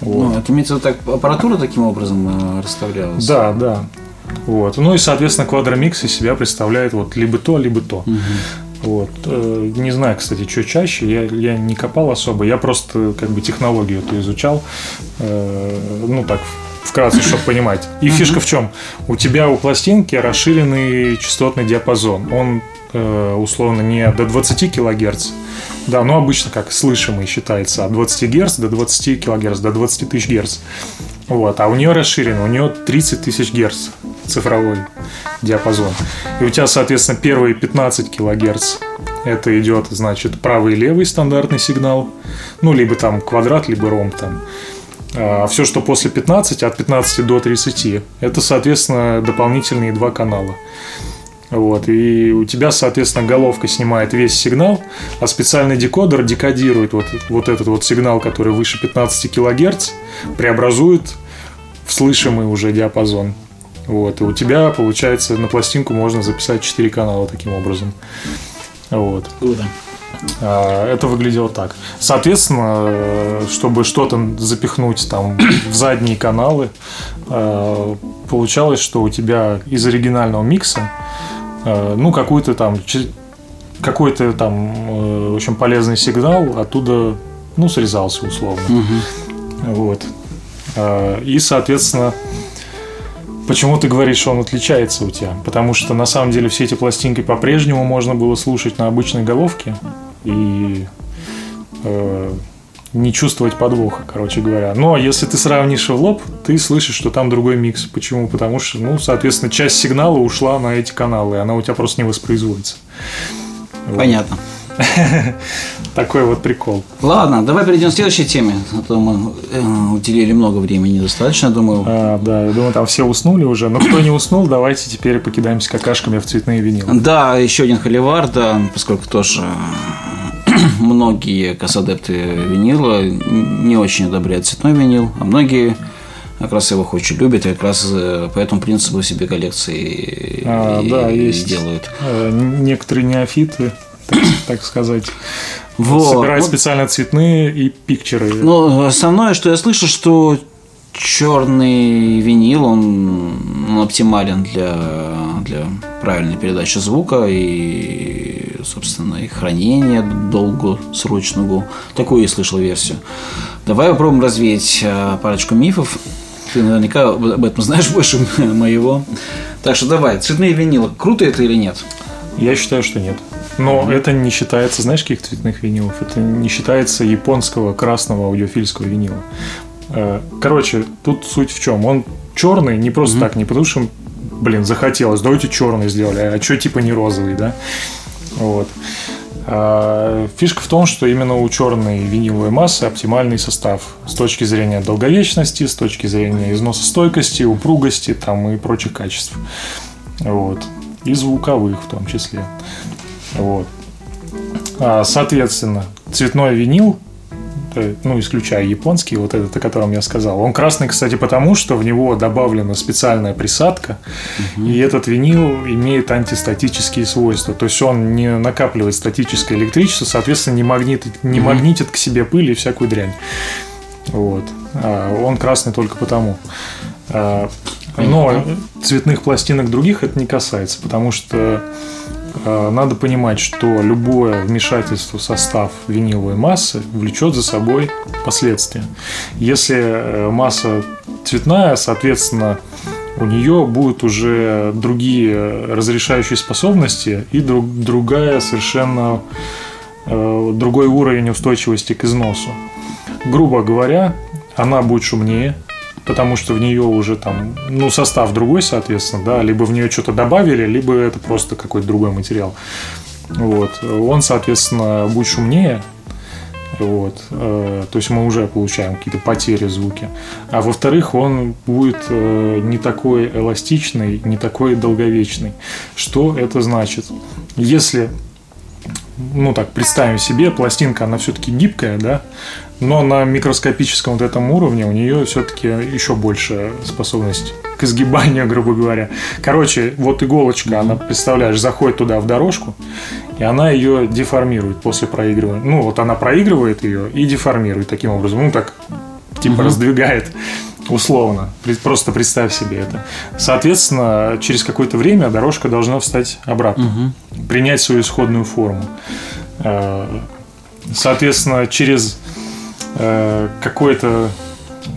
[SPEAKER 1] Вот. Ну, это имеется в виду, так аппаратура таким образом э, расставлялась?
[SPEAKER 2] Да, да. Вот. Ну и, соответственно, квадромикс из себя представляет вот либо то, либо то.
[SPEAKER 1] Угу.
[SPEAKER 2] Вот. Э, не знаю, кстати, что чаще. Я, я не копал особо. Я просто как бы технологию эту изучал. Э, ну так, вкратце, чтобы понимать. И фишка в чем? У тебя у пластинки расширенный частотный диапазон. Он э, условно не до 20 килогерц, Да, ну обычно как слышимый считается от 20 Гц до 20 кГц, до 20 тысяч Гц. Вот, а у нее расширено, у нее 30 тысяч Гц цифровой диапазон. И у тебя, соответственно, первые 15 килогерц это идет, значит, правый и левый стандартный сигнал, ну, либо там квадрат, либо ромб там. А все, что после 15, от 15 до 30, это, соответственно, дополнительные два канала. Вот, и у тебя, соответственно, головка снимает весь сигнал, а специальный декодер декодирует вот, вот этот вот сигнал, который выше 15 кГц, преобразует в слышимый уже диапазон. Вот, и у тебя, получается, на пластинку можно записать 4 канала таким образом. Вот.
[SPEAKER 1] Круто.
[SPEAKER 2] А, это выглядело так. Соответственно, чтобы что-то запихнуть там в задние каналы, а, получалось, что у тебя из оригинального микса, а, ну, какой-то там какой-то там, э, общем, полезный сигнал оттуда, ну, срезался условно. Угу. Вот. И, соответственно, Почему ты говоришь, что он отличается у тебя? Потому что на самом деле все эти пластинки по-прежнему можно было слушать на обычной головке и э, не чувствовать подвоха, короче говоря. Но если ты сравнишь в лоб, ты слышишь, что там другой микс. Почему? Потому что, ну, соответственно, часть сигнала ушла на эти каналы, и она у тебя просто не воспроизводится.
[SPEAKER 1] Понятно. Вот.
[SPEAKER 2] Такой вот прикол.
[SPEAKER 1] Ладно, давай перейдем к следующей теме. А то мы э, уделили много времени, достаточно, думаю.
[SPEAKER 2] А, да, я думаю, там все уснули уже. Но кто не уснул, давайте теперь покидаемся какашками в цветные винилы.
[SPEAKER 1] Да, еще один холивар, да, поскольку тоже многие кассадепты винила не очень одобряют цветной винил, а многие как раз его очень любят, и как раз э, по этому принципу себе коллекции а, и, да, есть делают.
[SPEAKER 2] Э, некоторые неофиты так, сказать. Вот. Собирать специально цветные и пикчеры.
[SPEAKER 1] Ну, основное, что я слышу, что черный винил, он, он оптимален для, для правильной передачи звука и, собственно, и хранения долгосрочного. Такую я слышал версию. Давай попробуем развеять э, парочку мифов. Ты наверняка об этом знаешь больше моего. Так что давай, цветные винилы, круто это или нет?
[SPEAKER 2] Я считаю, что нет. Но это не считается, знаешь, каких цветных винилов? Это не считается японского красного аудиофильского винила. Э, короче, тут суть в чем? Он черный не просто mm-hmm. так, не потому что, блин, захотелось, давайте черный сделали, а что типа не розовый, да? Вот. А фишка в том, что именно у черной виниловой массы оптимальный состав с точки зрения долговечности, с точки зрения износостойкости, упругости там, и прочих качеств. Вот. И звуковых в том числе. Вот. А, соответственно, цветной винил, ну, исключая японский, вот этот, о котором я сказал, он красный, кстати, потому что в него добавлена специальная присадка, угу. и этот винил имеет антистатические свойства. То есть он не накапливает статическое электричество, соответственно, не магнитит, не угу. магнитит к себе пыль и всякую дрянь. Вот. А он красный только потому. А, но цветных пластинок других это не касается, потому что Э, надо понимать, что любое вмешательство в состав виниловой массы влечет за собой последствия. Если э, масса цветная, соответственно, у нее будут уже другие разрешающие способности и друг, другая совершенно э, другой уровень устойчивости к износу. Грубо говоря, она будет шумнее, потому что в нее уже там, ну, состав другой, соответственно, да, либо в нее что-то добавили, либо это просто какой-то другой материал. Вот. Он, соответственно, будет шумнее, вот. Э, то есть мы уже получаем какие-то потери звуки. А во-вторых, он будет э, не такой эластичный, не такой долговечный. Что это значит? Если ну так, представим себе, пластинка, она все-таки гибкая, да, но на микроскопическом вот этом уровне у нее все-таки еще больше способность к изгибанию, грубо говоря. Короче, вот иголочка, она, представляешь, заходит туда в дорожку, и она ее деформирует после проигрывания. Ну, вот она проигрывает ее и деформирует таким образом. Ну, так, типа, угу. раздвигает условно. Просто представь себе это. Соответственно, через какое-то время дорожка должна встать обратно, угу. принять свою исходную форму. Э, соответственно, через Э, какое-то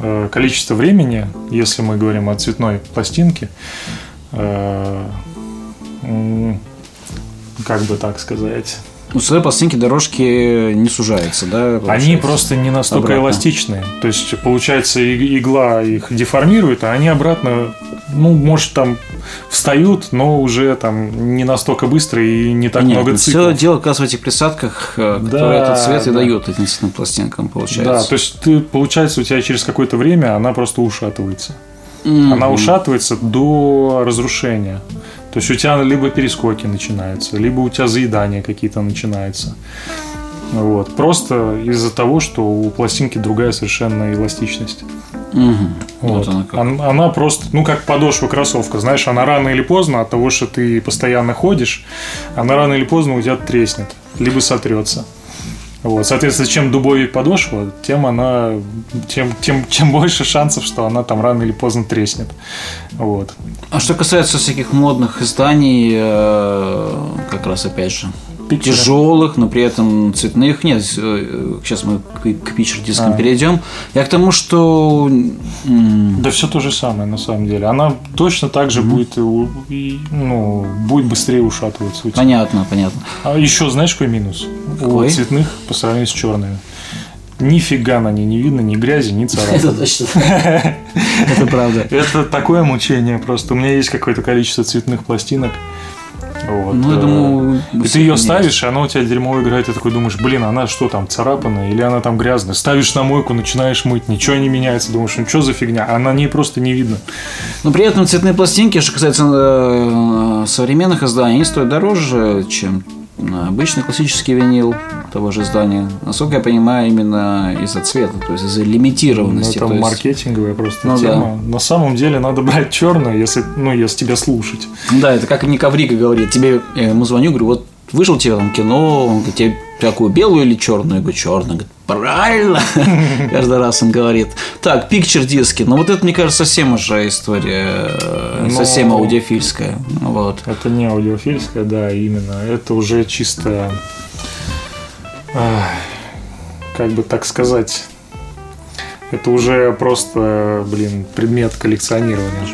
[SPEAKER 2] э, количество времени, если мы говорим о цветной пластинке, как бы так сказать,
[SPEAKER 1] Ну, свои пластинки дорожки не сужаются, да?
[SPEAKER 2] Они просто не настолько обратно. эластичные. То есть, получается, игла их деформирует, а они обратно, ну, может, там встают, но уже там не настолько быстро и не так Понятно. много циклов.
[SPEAKER 1] Все дело, как в этих присадках, э, которые да, этот цвет да. и дают этим цветным пластинкам, получается.
[SPEAKER 2] Да, то есть, ты, получается, у тебя через какое-то время она просто ушатывается. Mm-hmm. Она ушатывается до разрушения. То есть у тебя либо перескоки начинаются, либо у тебя заедания какие-то начинаются. Вот. Просто из-за того, что у пластинки другая совершенно эластичность.
[SPEAKER 1] Угу.
[SPEAKER 2] Вот. вот она, как. она, она просто, ну как подошва кроссовка, знаешь, она рано или поздно от того, что ты постоянно ходишь, она рано или поздно у тебя треснет, либо сотрется. Вот, соответственно, чем дубовее подошва, тем она, тем, тем, чем больше шансов, что она там рано или поздно треснет. Вот.
[SPEAKER 1] А что касается всяких модных изданий, э, как раз опять же. Тяжелых, но при этом цветных. Нет, э, сейчас мы к питчер-дискам а. перейдем. Я к тому, что...
[SPEAKER 2] Да все то же самое, на самом деле. Она точно так же mm-hmm. будет, ну, будет быстрее ушатываться.
[SPEAKER 1] Понятно, понятно.
[SPEAKER 2] А еще знаешь, какой минус? Какой? У цветных по сравнению с черными. Нифига на ней не видно ни грязи, ни царапин.
[SPEAKER 1] Это точно. Это правда.
[SPEAKER 2] Это такое мучение просто. У меня есть какое-то количество цветных пластинок. Вот.
[SPEAKER 1] Ну, я думаю,
[SPEAKER 2] и ты ее ставишь, и она у тебя дерьмо играет, и такой думаешь, блин, она что там, царапанная, или она там грязная. Ставишь на мойку, начинаешь мыть, ничего не меняется, думаешь, ну что за фигня, а на ней просто не видно.
[SPEAKER 1] Но при этом цветные пластинки, что касается э, современных изданий, они стоят дороже, чем обычный классический винил того же издания. Насколько я понимаю, именно из-за цвета, то есть из-за лимитированности.
[SPEAKER 2] Ну, это
[SPEAKER 1] есть...
[SPEAKER 2] маркетинговая просто ну, тема. Да. На самом деле надо брать черное, если, ну, если тебя слушать.
[SPEAKER 1] Да, это как Ника Врика говорит. Тебе, я ему звоню, говорю, вот вышел тебе там кино, он говорит, тебе такую белую или черную? Я говорю, черную. Говорит, правильно. Каждый раз он говорит. Так, пикчер диски. Но ну, вот это, мне кажется, совсем уже история, э, Но... совсем аудиофильская. Вот.
[SPEAKER 2] Это не аудиофильская, да, именно. Это уже чисто, как бы так сказать, это уже просто, блин, предмет коллекционирования.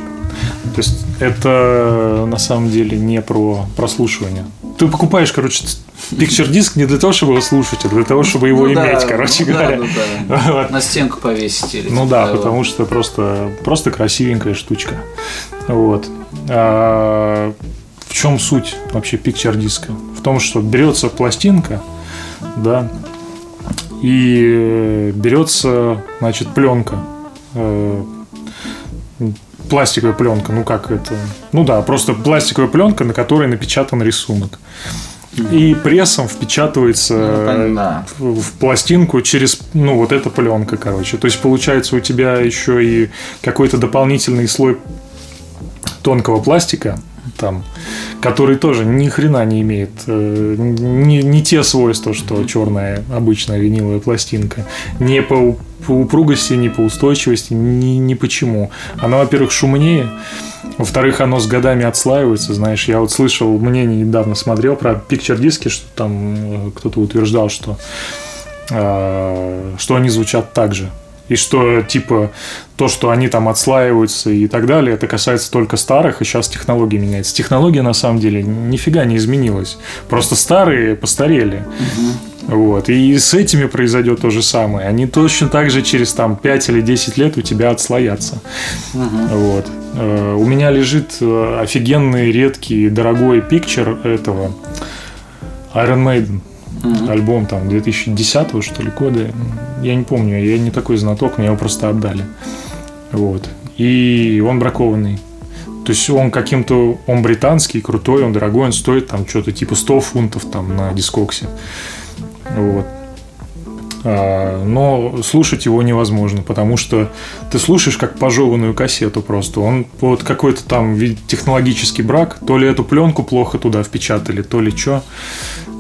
[SPEAKER 2] То есть это на самом деле не про прослушивание. Ты покупаешь, короче, пикчер диск не для того, чтобы его слушать, а для того, чтобы его ну, иметь, да, короче ну, говоря. Да, ну,
[SPEAKER 1] да. Вот. На стенку повесить. Или
[SPEAKER 2] ну да, потому что просто, просто красивенькая штучка. Вот. А, в чем суть вообще пикчер диска? В том, что берется пластинка, да, и берется, значит, пленка э, пластиковая пленка, ну как это? Ну да, просто пластиковая пленка, на которой напечатан рисунок. И прессом впечатывается ну, да. в пластинку через, ну, вот эта пленка, короче. То есть, получается, у тебя еще и какой-то дополнительный слой тонкого пластика, там, который тоже ни хрена не имеет, э, не, не те свойства, что черная обычная виниловая пластинка, не по, по упругости, не по устойчивости, ни, ни почему. Она, во-первых, шумнее, во-вторых, оно с годами отслаивается, знаешь, я вот слышал мнение, недавно смотрел про пикчер диски, что там э, кто-то утверждал, что, э, что они звучат так же и что, типа, то, что они там отслаиваются и так далее, это касается только старых, и сейчас технология меняется. Технология, на самом деле, нифига не изменилась. Просто старые постарели. Угу. Вот. И с этими произойдет то же самое. Они точно так же через там 5 или 10 лет у тебя отслоятся. Угу. Вот. Э, у меня лежит э, офигенный, редкий, дорогой пикчер этого Iron Maiden mm-hmm. альбом там 2010 что ли года. Я не помню, я не такой знаток, мне его просто отдали. Вот. И он бракованный. То есть он каким-то, он британский, крутой, он дорогой, он стоит там что-то типа 100 фунтов там на дискоксе. Вот. А, но слушать его невозможно, потому что ты слушаешь как пожеванную кассету просто. Он вот какой-то там технологический брак, то ли эту пленку плохо туда впечатали, то ли что.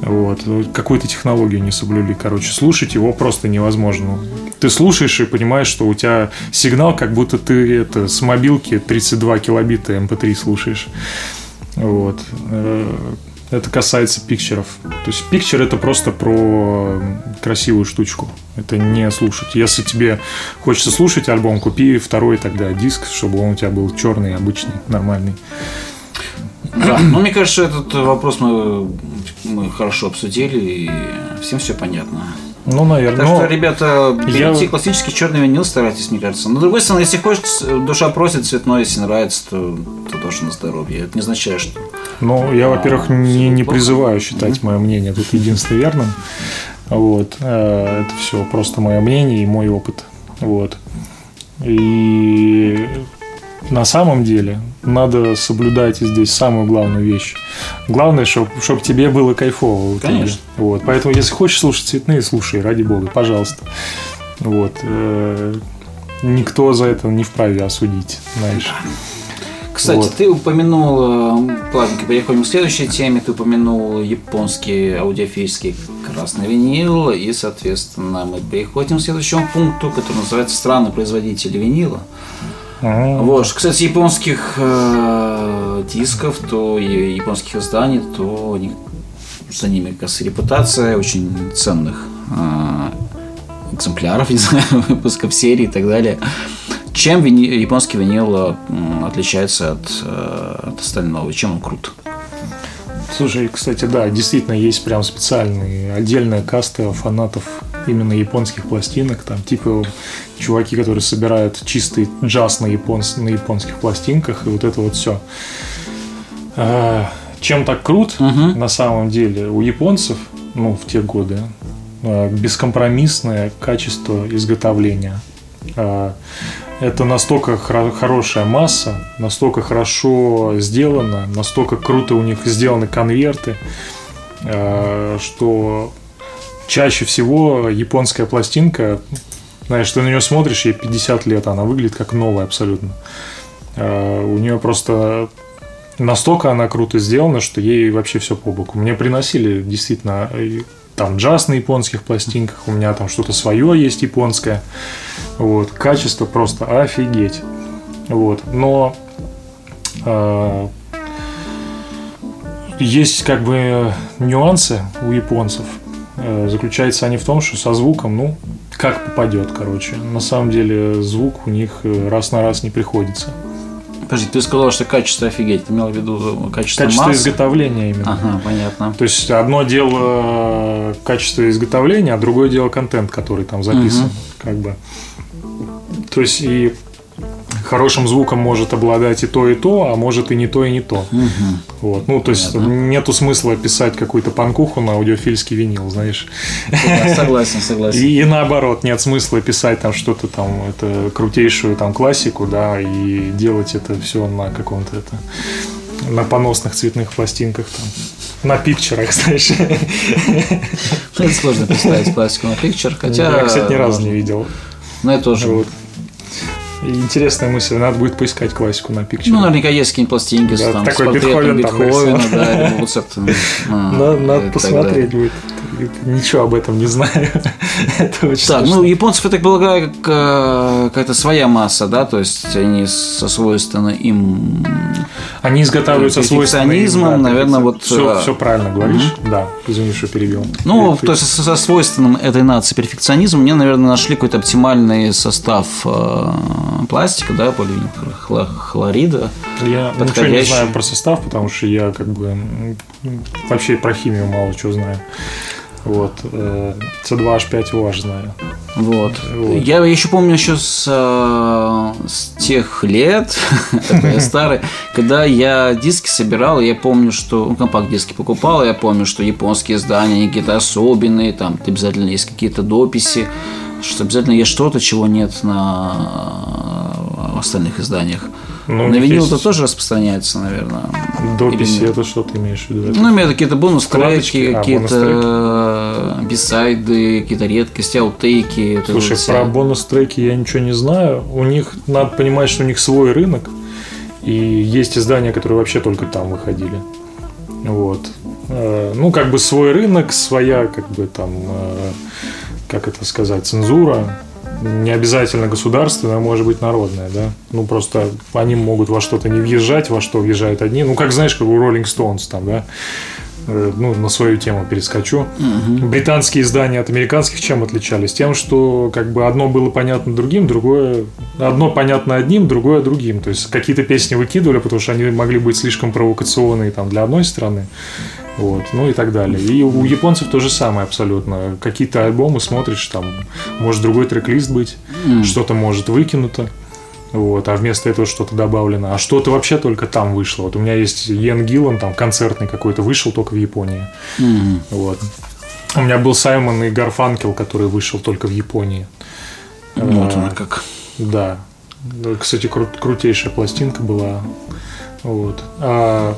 [SPEAKER 2] Вот. Какую-то технологию не соблюли. Короче, слушать его просто невозможно. Ты слушаешь и понимаешь, что у тебя сигнал, как будто ты это с мобилки 32 килобита MP3 эм слушаешь. Вот. Э, это касается пикчеров. То есть пикчер это просто про красивую штучку. Это не слушать. Если тебе хочется слушать альбом, купи второй тогда диск, чтобы он у тебя был черный, обычный, нормальный.
[SPEAKER 1] Да, ну мне кажется, этот вопрос мы мы хорошо обсудили, и всем все понятно.
[SPEAKER 2] Ну, наверное.
[SPEAKER 1] Так что, ребята, берите
[SPEAKER 2] я-
[SPEAKER 1] классический черный винил, старайтесь, мне кажется. Но, с другой стороны, если хочешь, душа просит цветной, если нравится, то, то тоже на здоровье. Это не означает, что...
[SPEAKER 2] Ну, я, во-первых, не, не призываю считать мое мнение тут единственно верным. Вот. Э, Это все просто мое мнение и мой опыт. Вот. И на самом деле надо соблюдать здесь самую главную вещь. Главное, чтобы тебе было кайфово.
[SPEAKER 1] Конечно.
[SPEAKER 2] Вот. Поэтому, если хочешь слушать цветные, слушай, ради бога, пожалуйста. Вот. Э, Никто за это не вправе осудить, знаешь.
[SPEAKER 1] Кстати,
[SPEAKER 2] Вот.
[SPEAKER 1] ты упомянул, э, плавненько переходим к следующей теме, ты упомянул японский аудиофильский красный винил, и, соответственно, мы переходим к следующему пункту, который называется «Страны производители винила».
[SPEAKER 2] Ага.
[SPEAKER 1] Вот, касается японских э, дисков, то и японских изданий, то они- за ними, как раз, репутация очень ценных э, экземпляров, не знаю, выпусков серии и так далее. Чем вини- японский винил э, отличается от, э, от остального? Чем он крут?
[SPEAKER 2] Слушай, кстати, да, действительно есть прям специальные отдельная каста фанатов именно японских пластинок, там типа чуваки, которые собирают чистый джаз на, японс- на японских пластинках и вот это вот все. Чем так крут
[SPEAKER 1] Мгм.
[SPEAKER 2] на самом деле у японцев, ну в те годы, э, бескомпромиссное качество изготовления. Э, Это настолько хоро- хорошая масса, настолько хорошо сделано, настолько круто у них сделаны конверты, э, что чаще всего японская пластинка, знаешь, ты на нее смотришь, ей 50 лет, она выглядит как новая абсолютно. Э, У нее просто настолько она круто сделана, что ей вообще все по боку. Мне приносили действительно там джаз на японских пластинках, у меня там что-то свое есть японское. Вот, качество просто офигеть. Вот, но э, есть как бы нюансы у японцев. Э, Заключаются они в том, что со звуком, ну, как попадет, короче. На самом деле звук у них э, раз на раз не приходится.
[SPEAKER 1] Подожди, ты сказал, что качество офигеть. Ты имел в виду качество,
[SPEAKER 2] Качество
[SPEAKER 1] массы?
[SPEAKER 2] изготовления именно.
[SPEAKER 1] Ага, понятно.
[SPEAKER 2] То есть одно дело э, качество изготовления, а другое дело контент, который там записан, как бы. То есть и хорошим звуком может обладать и то, и то, а может и не то, и не то.
[SPEAKER 1] Мгм.
[SPEAKER 2] Вот. Ну, то есть
[SPEAKER 1] Понятно.
[SPEAKER 2] нету смысла писать какую-то панкуху на аудиофильский винил, знаешь.
[SPEAKER 1] Да, Согласен, согласен.
[SPEAKER 2] И, и наоборот, нет смысла писать там что-то там, это крутейшую там классику, да, и делать это все на каком-то это на поносных цветных пластинках там. На пикчерах, знаешь.
[SPEAKER 1] Ну, Это сложно представить классику на пикчер, хотя...
[SPEAKER 2] Я, кстати, ни разу не видел.
[SPEAKER 1] Но это тоже...
[SPEAKER 2] Вот. Интересная мысль, надо будет поискать классику на пикчере.
[SPEAKER 1] Ну, наверняка есть какие-нибудь пластинки с,
[SPEAKER 2] Да,
[SPEAKER 1] там, с
[SPEAKER 2] такой
[SPEAKER 1] портретом
[SPEAKER 2] Бетховен там
[SPEAKER 1] Бетховена,
[SPEAKER 2] нарисован.
[SPEAKER 1] да, или Моцарт. а,
[SPEAKER 2] надо, посмотреть будет. Ничего об этом не знаю. Это очень
[SPEAKER 1] Так,
[SPEAKER 2] смешно.
[SPEAKER 1] ну, японцев, я так полагаю, как, э, какая-то своя масса, да, то есть они со свойственно им...
[SPEAKER 2] Они изготавливаются
[SPEAKER 1] перфекционизмом, наверное, вот,
[SPEAKER 2] Все,
[SPEAKER 1] э,
[SPEAKER 2] все правильно говоришь. Да, извини, что перебил.
[SPEAKER 1] Ну,
[SPEAKER 2] Ты-
[SPEAKER 1] то есть со, со свойственным этой нации перфекционизм, мне, наверное, нашли какой-то оптимальный состав э, пластика, да, поливинилхлорида.
[SPEAKER 2] Я ничего не знаю про состав, потому что я как бы вообще про химию мало чего знаю. Вот. э, C2H5OH знаю.
[SPEAKER 1] Вот.
[SPEAKER 2] Вот.
[SPEAKER 1] Я еще помню еще с, э, с тех лет, такой старый, когда я диски собирал, я помню, что ну, компакт-диски покупал, я помню, что японские издания, они какие-то особенные, там обязательно есть какие-то дописи, что обязательно есть что-то, чего нет на остальных изданиях.
[SPEAKER 2] Ну, у
[SPEAKER 1] на винил
[SPEAKER 2] есть
[SPEAKER 1] это тоже распространяется, наверное.
[SPEAKER 2] Дописи, это что ты имеешь в виду? Это-
[SPEAKER 1] Ну, имеют какие-то бонус-треки,
[SPEAKER 2] а,
[SPEAKER 1] какие-то бисайды, какие-то редкости, аутейки.
[SPEAKER 2] Слушай,
[SPEAKER 1] вот вся-
[SPEAKER 2] про бонус-треки я ничего не знаю. У них, надо понимать, что у них свой рынок. И есть издания, которые вообще только там выходили. Вот. Э, Ну, как бы свой рынок, своя, как бы там, э, как это сказать, цензура. Не обязательно государственная, а может быть народная, да. Ну, просто они могут во что-то не въезжать, во что въезжают одни. Ну, как знаешь, как у Rolling Stones там, да. Э, Ну, на свою тему перескочу. Британские издания от американских чем отличались? Тем, что как бы одно было понятно другим, другое... Одно понятно одним, другое другим. То есть какие-то песни выкидывали, потому что они могли быть слишком провокационные там, для одной страны. Вот, ну и так далее. И у японцев то же самое абсолютно. Какие-то альбомы смотришь, там может другой трек-лист быть, mm. что-то может выкинуто. Вот, а вместо этого что-то добавлено. А что-то вообще только там вышло. Вот у меня есть Йен Гиллан, там концертный какой-то вышел только в Японии. Mm. Вот. У меня был Саймон и Гарфанкел, который вышел только в Японии.
[SPEAKER 1] Вот она как.
[SPEAKER 2] Да. Кстати, кру- крутейшая пластинка была. Вот. А,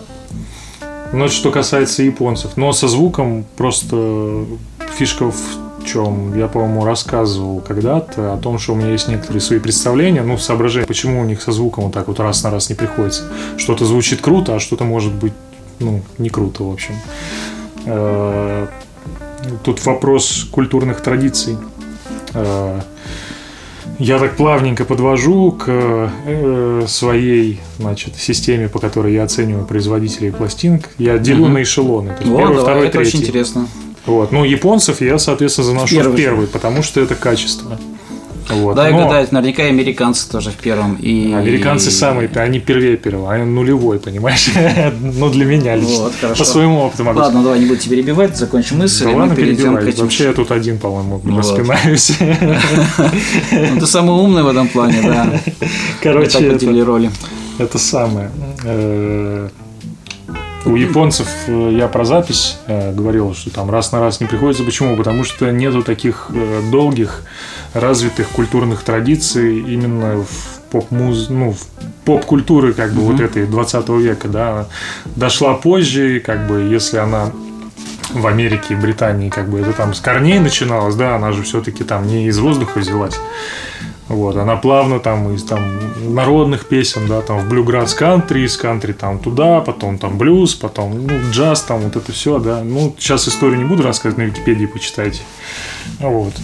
[SPEAKER 2] ну, что касается японцев. Но со звуком просто фишка в чем я, по-моему, рассказывал когда-то о том, что у меня есть некоторые свои представления, ну, соображения, почему у них со звуком вот так вот раз на раз не приходится. Что-то звучит круто, а что-то может быть, ну, не круто, в общем. Э, тут вопрос культурных традиций. Э, я так плавненько подвожу к э, своей значит, системе, по которой я оцениваю производителей пластинок. Я делю угу. на эшелоны.
[SPEAKER 1] То есть О, первый, давай, второй, это третий. очень интересно.
[SPEAKER 2] Вот. Ну, японцев я, соответственно, заношу первый, в первый, потому что это качество.
[SPEAKER 1] Вот. Да, Но... гадать, наверняка и американцы тоже в первом. И...
[SPEAKER 2] Американцы самые, они первее первого, они нулевой, понимаешь? ну, для меня лично. Вот. По своему опыту
[SPEAKER 1] могу Ладно, давай не буду тебя перебивать, закончим мысль. Да
[SPEAKER 2] ладно, перебивай. Этим... Вообще я тут один, по-моему, распинаюсь.
[SPEAKER 1] ну, ты самый умный в этом плане, да.
[SPEAKER 2] Короче, это, роли. это самое. Э, у японцев э, я про запись э, говорил, что там раз на раз не приходится. Почему? Потому что нету таких долгих развитых культурных традиций именно в поп-муз... ну, в поп-культуры как бы mm-hmm. вот этой 20 века, да, дошла позже, как бы, если она в Америке и Британии, как бы это там с корней начиналось, да, она же все-таки там не из воздуха взялась. Вот, она плавно там из там народных песен, да, там в блюграсс кантри, из кантри там туда, потом там блюз, потом ну, джаз, там вот это все, да. Ну, сейчас историю не буду рассказывать, на Википедии почитайте. Вот.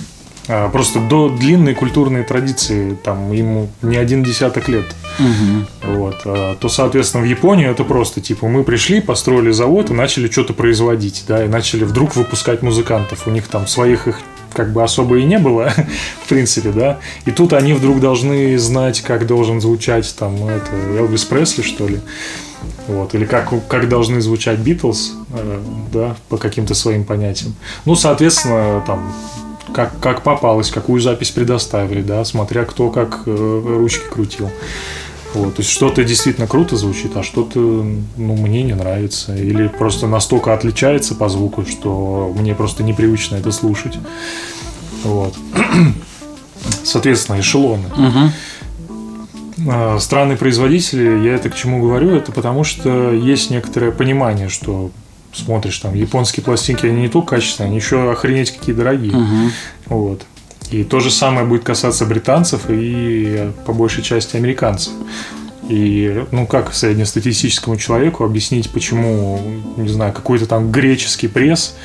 [SPEAKER 2] А, просто до длинной культурной традиции, там ему не один десяток лет. Угу. Вот. А, то, соответственно, в Японию это просто типа мы пришли, построили завод и начали что-то производить, да, и начали вдруг выпускать музыкантов. У них там своих их как бы особо и не было, в принципе, да. И тут они вдруг должны знать, как должен звучать там это Элвис Пресли, что ли. Вот, или как, как должны звучать Битлз, э, да, по каким-то своим понятиям. Ну, соответственно, там как, как попалось, какую запись предоставили, да, смотря кто как э, ручки крутил. Вот, то есть что-то действительно круто звучит, а что-то ну, мне не нравится. Или просто настолько отличается по звуку, что мне просто непривычно это слушать. Вот. Соответственно, эшелоны. Угу. Странные производители, я это к чему говорю, это потому что есть некоторое понимание, что смотришь там японские пластинки, они не только качественные, они еще охренеть какие дорогие. Угу. Вот. И то же самое будет касаться британцев и по большей части американцев. И, ну, как среднестатистическому человеку объяснить, почему, не знаю, какой-то там греческий пресс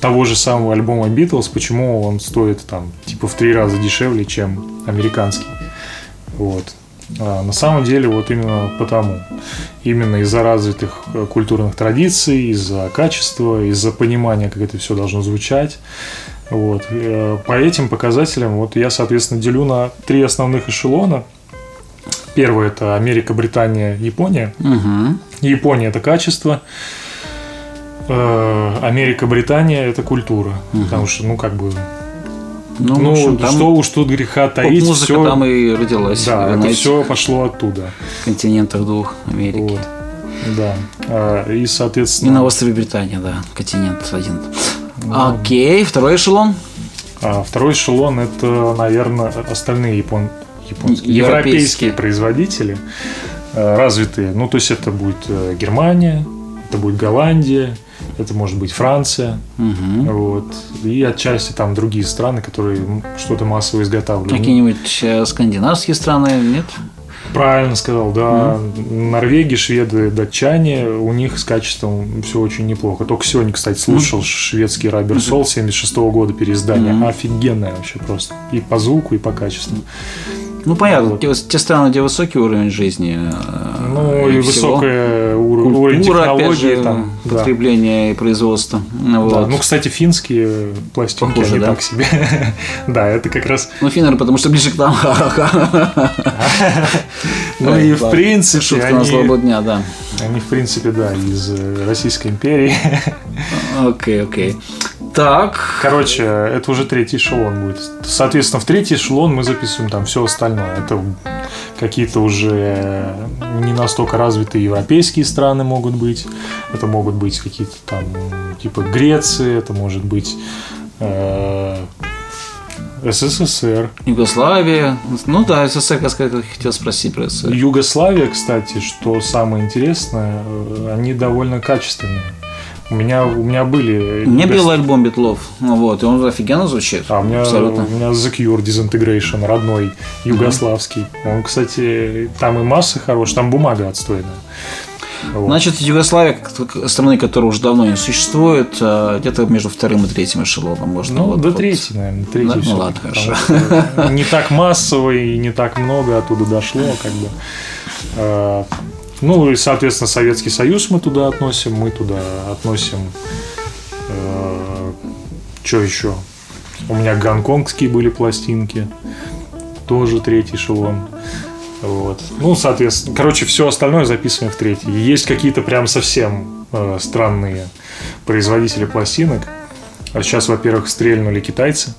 [SPEAKER 2] того же самого альбома Beatles, почему он стоит там типа в три раза дешевле, чем американский. Вот. А на самом деле вот именно потому. Именно из-за развитых э, культурных традиций, из-за качества, из-за понимания, как это все должно звучать. Вот. Э, по этим показателям вот я, соответственно, делю на три основных эшелона. Первое – это Америка, Британия, Япония. Угу. Япония – это качество. Э, Америка, Британия – это культура. Угу. Потому что, ну, как бы, ну, ну общем, там что уж тут греха таить.
[SPEAKER 1] Музыка все... там и родилась.
[SPEAKER 2] Да, это все пошло оттуда.
[SPEAKER 1] Континентах двух Америки. Вот.
[SPEAKER 2] Да. А, и, соответственно...
[SPEAKER 1] И на острове Британия, да, континент один. Ну, Окей, второй эшелон.
[SPEAKER 2] А, второй эшелон это, наверное, остальные япон... японские, европейские. европейские производители э, развитые. Ну, то есть это будет э, Германия, это будет Голландия, это может быть Франция, угу. вот, и отчасти там другие страны, которые что-то массово изготавливают.
[SPEAKER 1] Какие-нибудь э, скандинавские страны, нет?
[SPEAKER 2] Правильно сказал, да. Mm. Норвегии, шведы, датчане, у них с качеством все очень неплохо. Только сегодня, кстати, слушал mm. шведский Рабер Сол 76 -го года переиздание. Mm. Офигенное вообще просто. И по звуку, и по качеству.
[SPEAKER 1] Ну, понятно, те, те страны, где высокий уровень жизни. Э,
[SPEAKER 2] ну, и, и Культура, уровень технологии. Же, там,
[SPEAKER 1] потребление да. и производство. Вот.
[SPEAKER 2] Да. Ну, кстати, финские пластинки, Похоже, они да? так себе. да, это как раз...
[SPEAKER 1] Ну, финнеры, потому что ближе к нам.
[SPEAKER 2] Ну, и в принципе...
[SPEAKER 1] Шутка на злобу дня, да.
[SPEAKER 2] Они, в принципе, да, из Российской империи.
[SPEAKER 1] Окей, окей. Так.
[SPEAKER 2] Короче, это уже третий эшелон будет. Соответственно, в третий эшелон мы записываем там все остальное. Это какие-то уже не настолько развитые европейские страны могут быть. Это могут быть какие-то там типа Греции, это может быть э, СССР.
[SPEAKER 1] Югославия. Ну да, СССР, как сказать, хотел спросить про СССР.
[SPEAKER 2] Югославия, кстати, что самое интересное, э, они довольно качественные. У меня, у меня были...
[SPEAKER 1] У меня был альбом Битлов, вот, и он офигенно звучит.
[SPEAKER 2] А у меня, Абсолютно. у меня The Cure Disintegration, родной, югославский. Mm-hmm. Он, кстати, там и масса хорошая, там бумага отстойная.
[SPEAKER 1] Вот. Значит, Югославия, страны, которая уже давно не существует, а, где-то между вторым и третьим эшелоном можно.
[SPEAKER 2] Ну,
[SPEAKER 1] вот,
[SPEAKER 2] до
[SPEAKER 1] вот.
[SPEAKER 2] третьей, наверное. Третий
[SPEAKER 1] да? Ну, ладно, хорошо.
[SPEAKER 2] Не так массово и не так много оттуда дошло, как бы. Ну и, соответственно, Советский Союз мы туда относим, мы туда относим. Э, что еще? У меня гонконгские были пластинки, тоже третий эшелон. Вот. Ну, соответственно, короче, все остальное записываем в третий. Есть какие-то прям совсем э, странные производители пластинок. А сейчас, во-первых, стрельнули китайцы.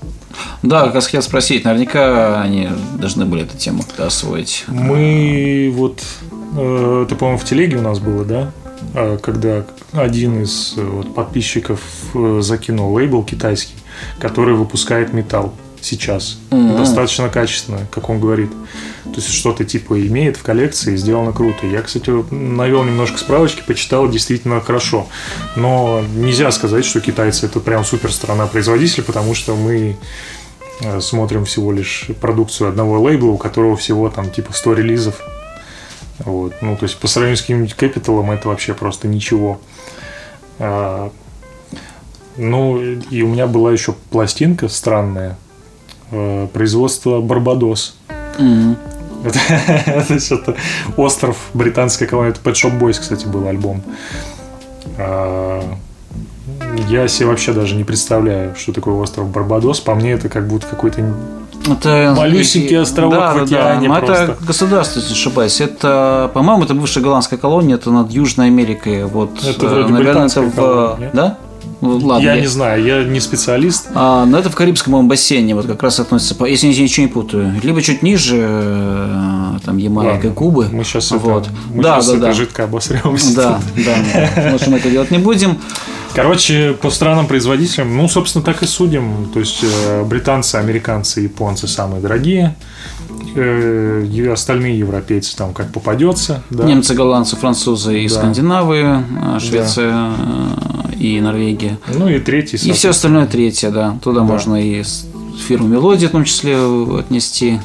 [SPEAKER 1] Да, как раз хотел спросить, наверняка они должны были эту тему освоить.
[SPEAKER 2] Мы вот, это, по-моему, в телеге у нас было, да? А, когда один из э, вот, подписчиков э, закинул лейбл китайский, который выпускает металл сейчас. Mm-hmm. Достаточно качественно, как он говорит. То есть что-то типа имеет в коллекции, сделано круто. Я, кстати, навел немножко справочки, почитал действительно хорошо. Но нельзя сказать, что китайцы это прям супер страна-производитель, потому что мы э, смотрим всего лишь продукцию одного лейбла, у которого всего там типа 100 релизов. Вот. Ну, то есть по сравнению с каким-нибудь Capital это вообще просто ничего. А, ну, и у меня была еще пластинка странная, Э, производства Барбадос. Mm-hmm. Это, это что-то остров британской. Это Pet Shop Boys, кстати, был альбом. А, я себе вообще даже не представляю, что такое остров Барбадос. По мне это как будто какой-то это малюсенький островок да, в океане
[SPEAKER 1] да, да. Это государство, если ошибаюсь. Это, по-моему, это бывшая голландская колония, это над Южной Америкой. Вот,
[SPEAKER 2] это вроде наверное, это в... Колония,
[SPEAKER 1] да? Ну, ладно,
[SPEAKER 2] я, я не знаю, я не специалист.
[SPEAKER 1] А, но это в Карибском моем бассейне вот как раз относится, если я ничего не путаю, либо чуть ниже, э, там Ямайка, Кубы.
[SPEAKER 2] Мы сейчас
[SPEAKER 1] вот.
[SPEAKER 2] это, мы да, сейчас да, это да. жидко обосремся.
[SPEAKER 1] Да, да, лучше мы это делать не будем.
[SPEAKER 2] Короче, по странам-производителям, ну, собственно, так и судим. То есть, э, британцы, американцы, японцы самые дорогие. Э, остальные европейцы там как попадется.
[SPEAKER 1] Да. Немцы, голландцы, французы и да. скандинавы, а Швеция да. и Норвегия.
[SPEAKER 2] Ну и третий.
[SPEAKER 1] И все остальное третье, да. Туда да. можно и фирму Мелодия в том числе отнести.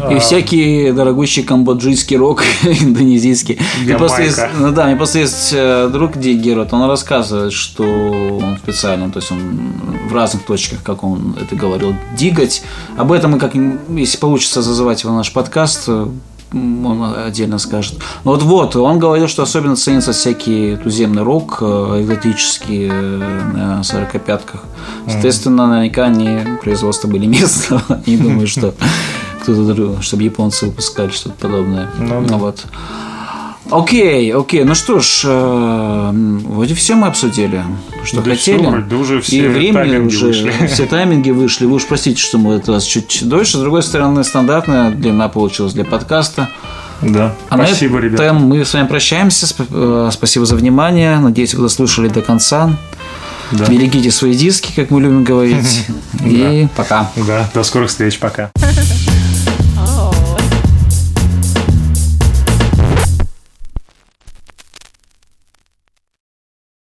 [SPEAKER 1] А... И всякий дорогущий камбоджийский рок индонезийский. Мне просто есть, ну да, мне просто есть э, друг Дигерот, он рассказывает, что он специально, то есть он в разных точках, как он это говорил, дигать. Об этом мы как, если получится зазывать его на наш подкаст, э, он отдельно скажет. Но вот вот, он говорил, что особенно ценится всякий туземный рок, э, экзотический на сорокопятках. Соответственно, наверняка они производства были местного. Не думаю, что кто-то, чтобы японцы выпускали что-то подобное. Ну, да. вот. Окей, окей. Ну что ж, э, вроде все мы обсудили, что да хотели. Все,
[SPEAKER 2] да уже все
[SPEAKER 1] и времени уже вышли. все тайминги вышли. Вы уж простите, что мы это раз чуть дольше. С другой стороны, стандартная длина получилась для подкаста.
[SPEAKER 2] Да. А Спасибо,
[SPEAKER 1] на
[SPEAKER 2] ребята.
[SPEAKER 1] этом мы с вами прощаемся. Э, спасибо за внимание. Надеюсь, вы дослушали до конца. Да. Берегите свои диски, как мы любим говорить. И пока.
[SPEAKER 2] Да, до скорых встреч. Пока.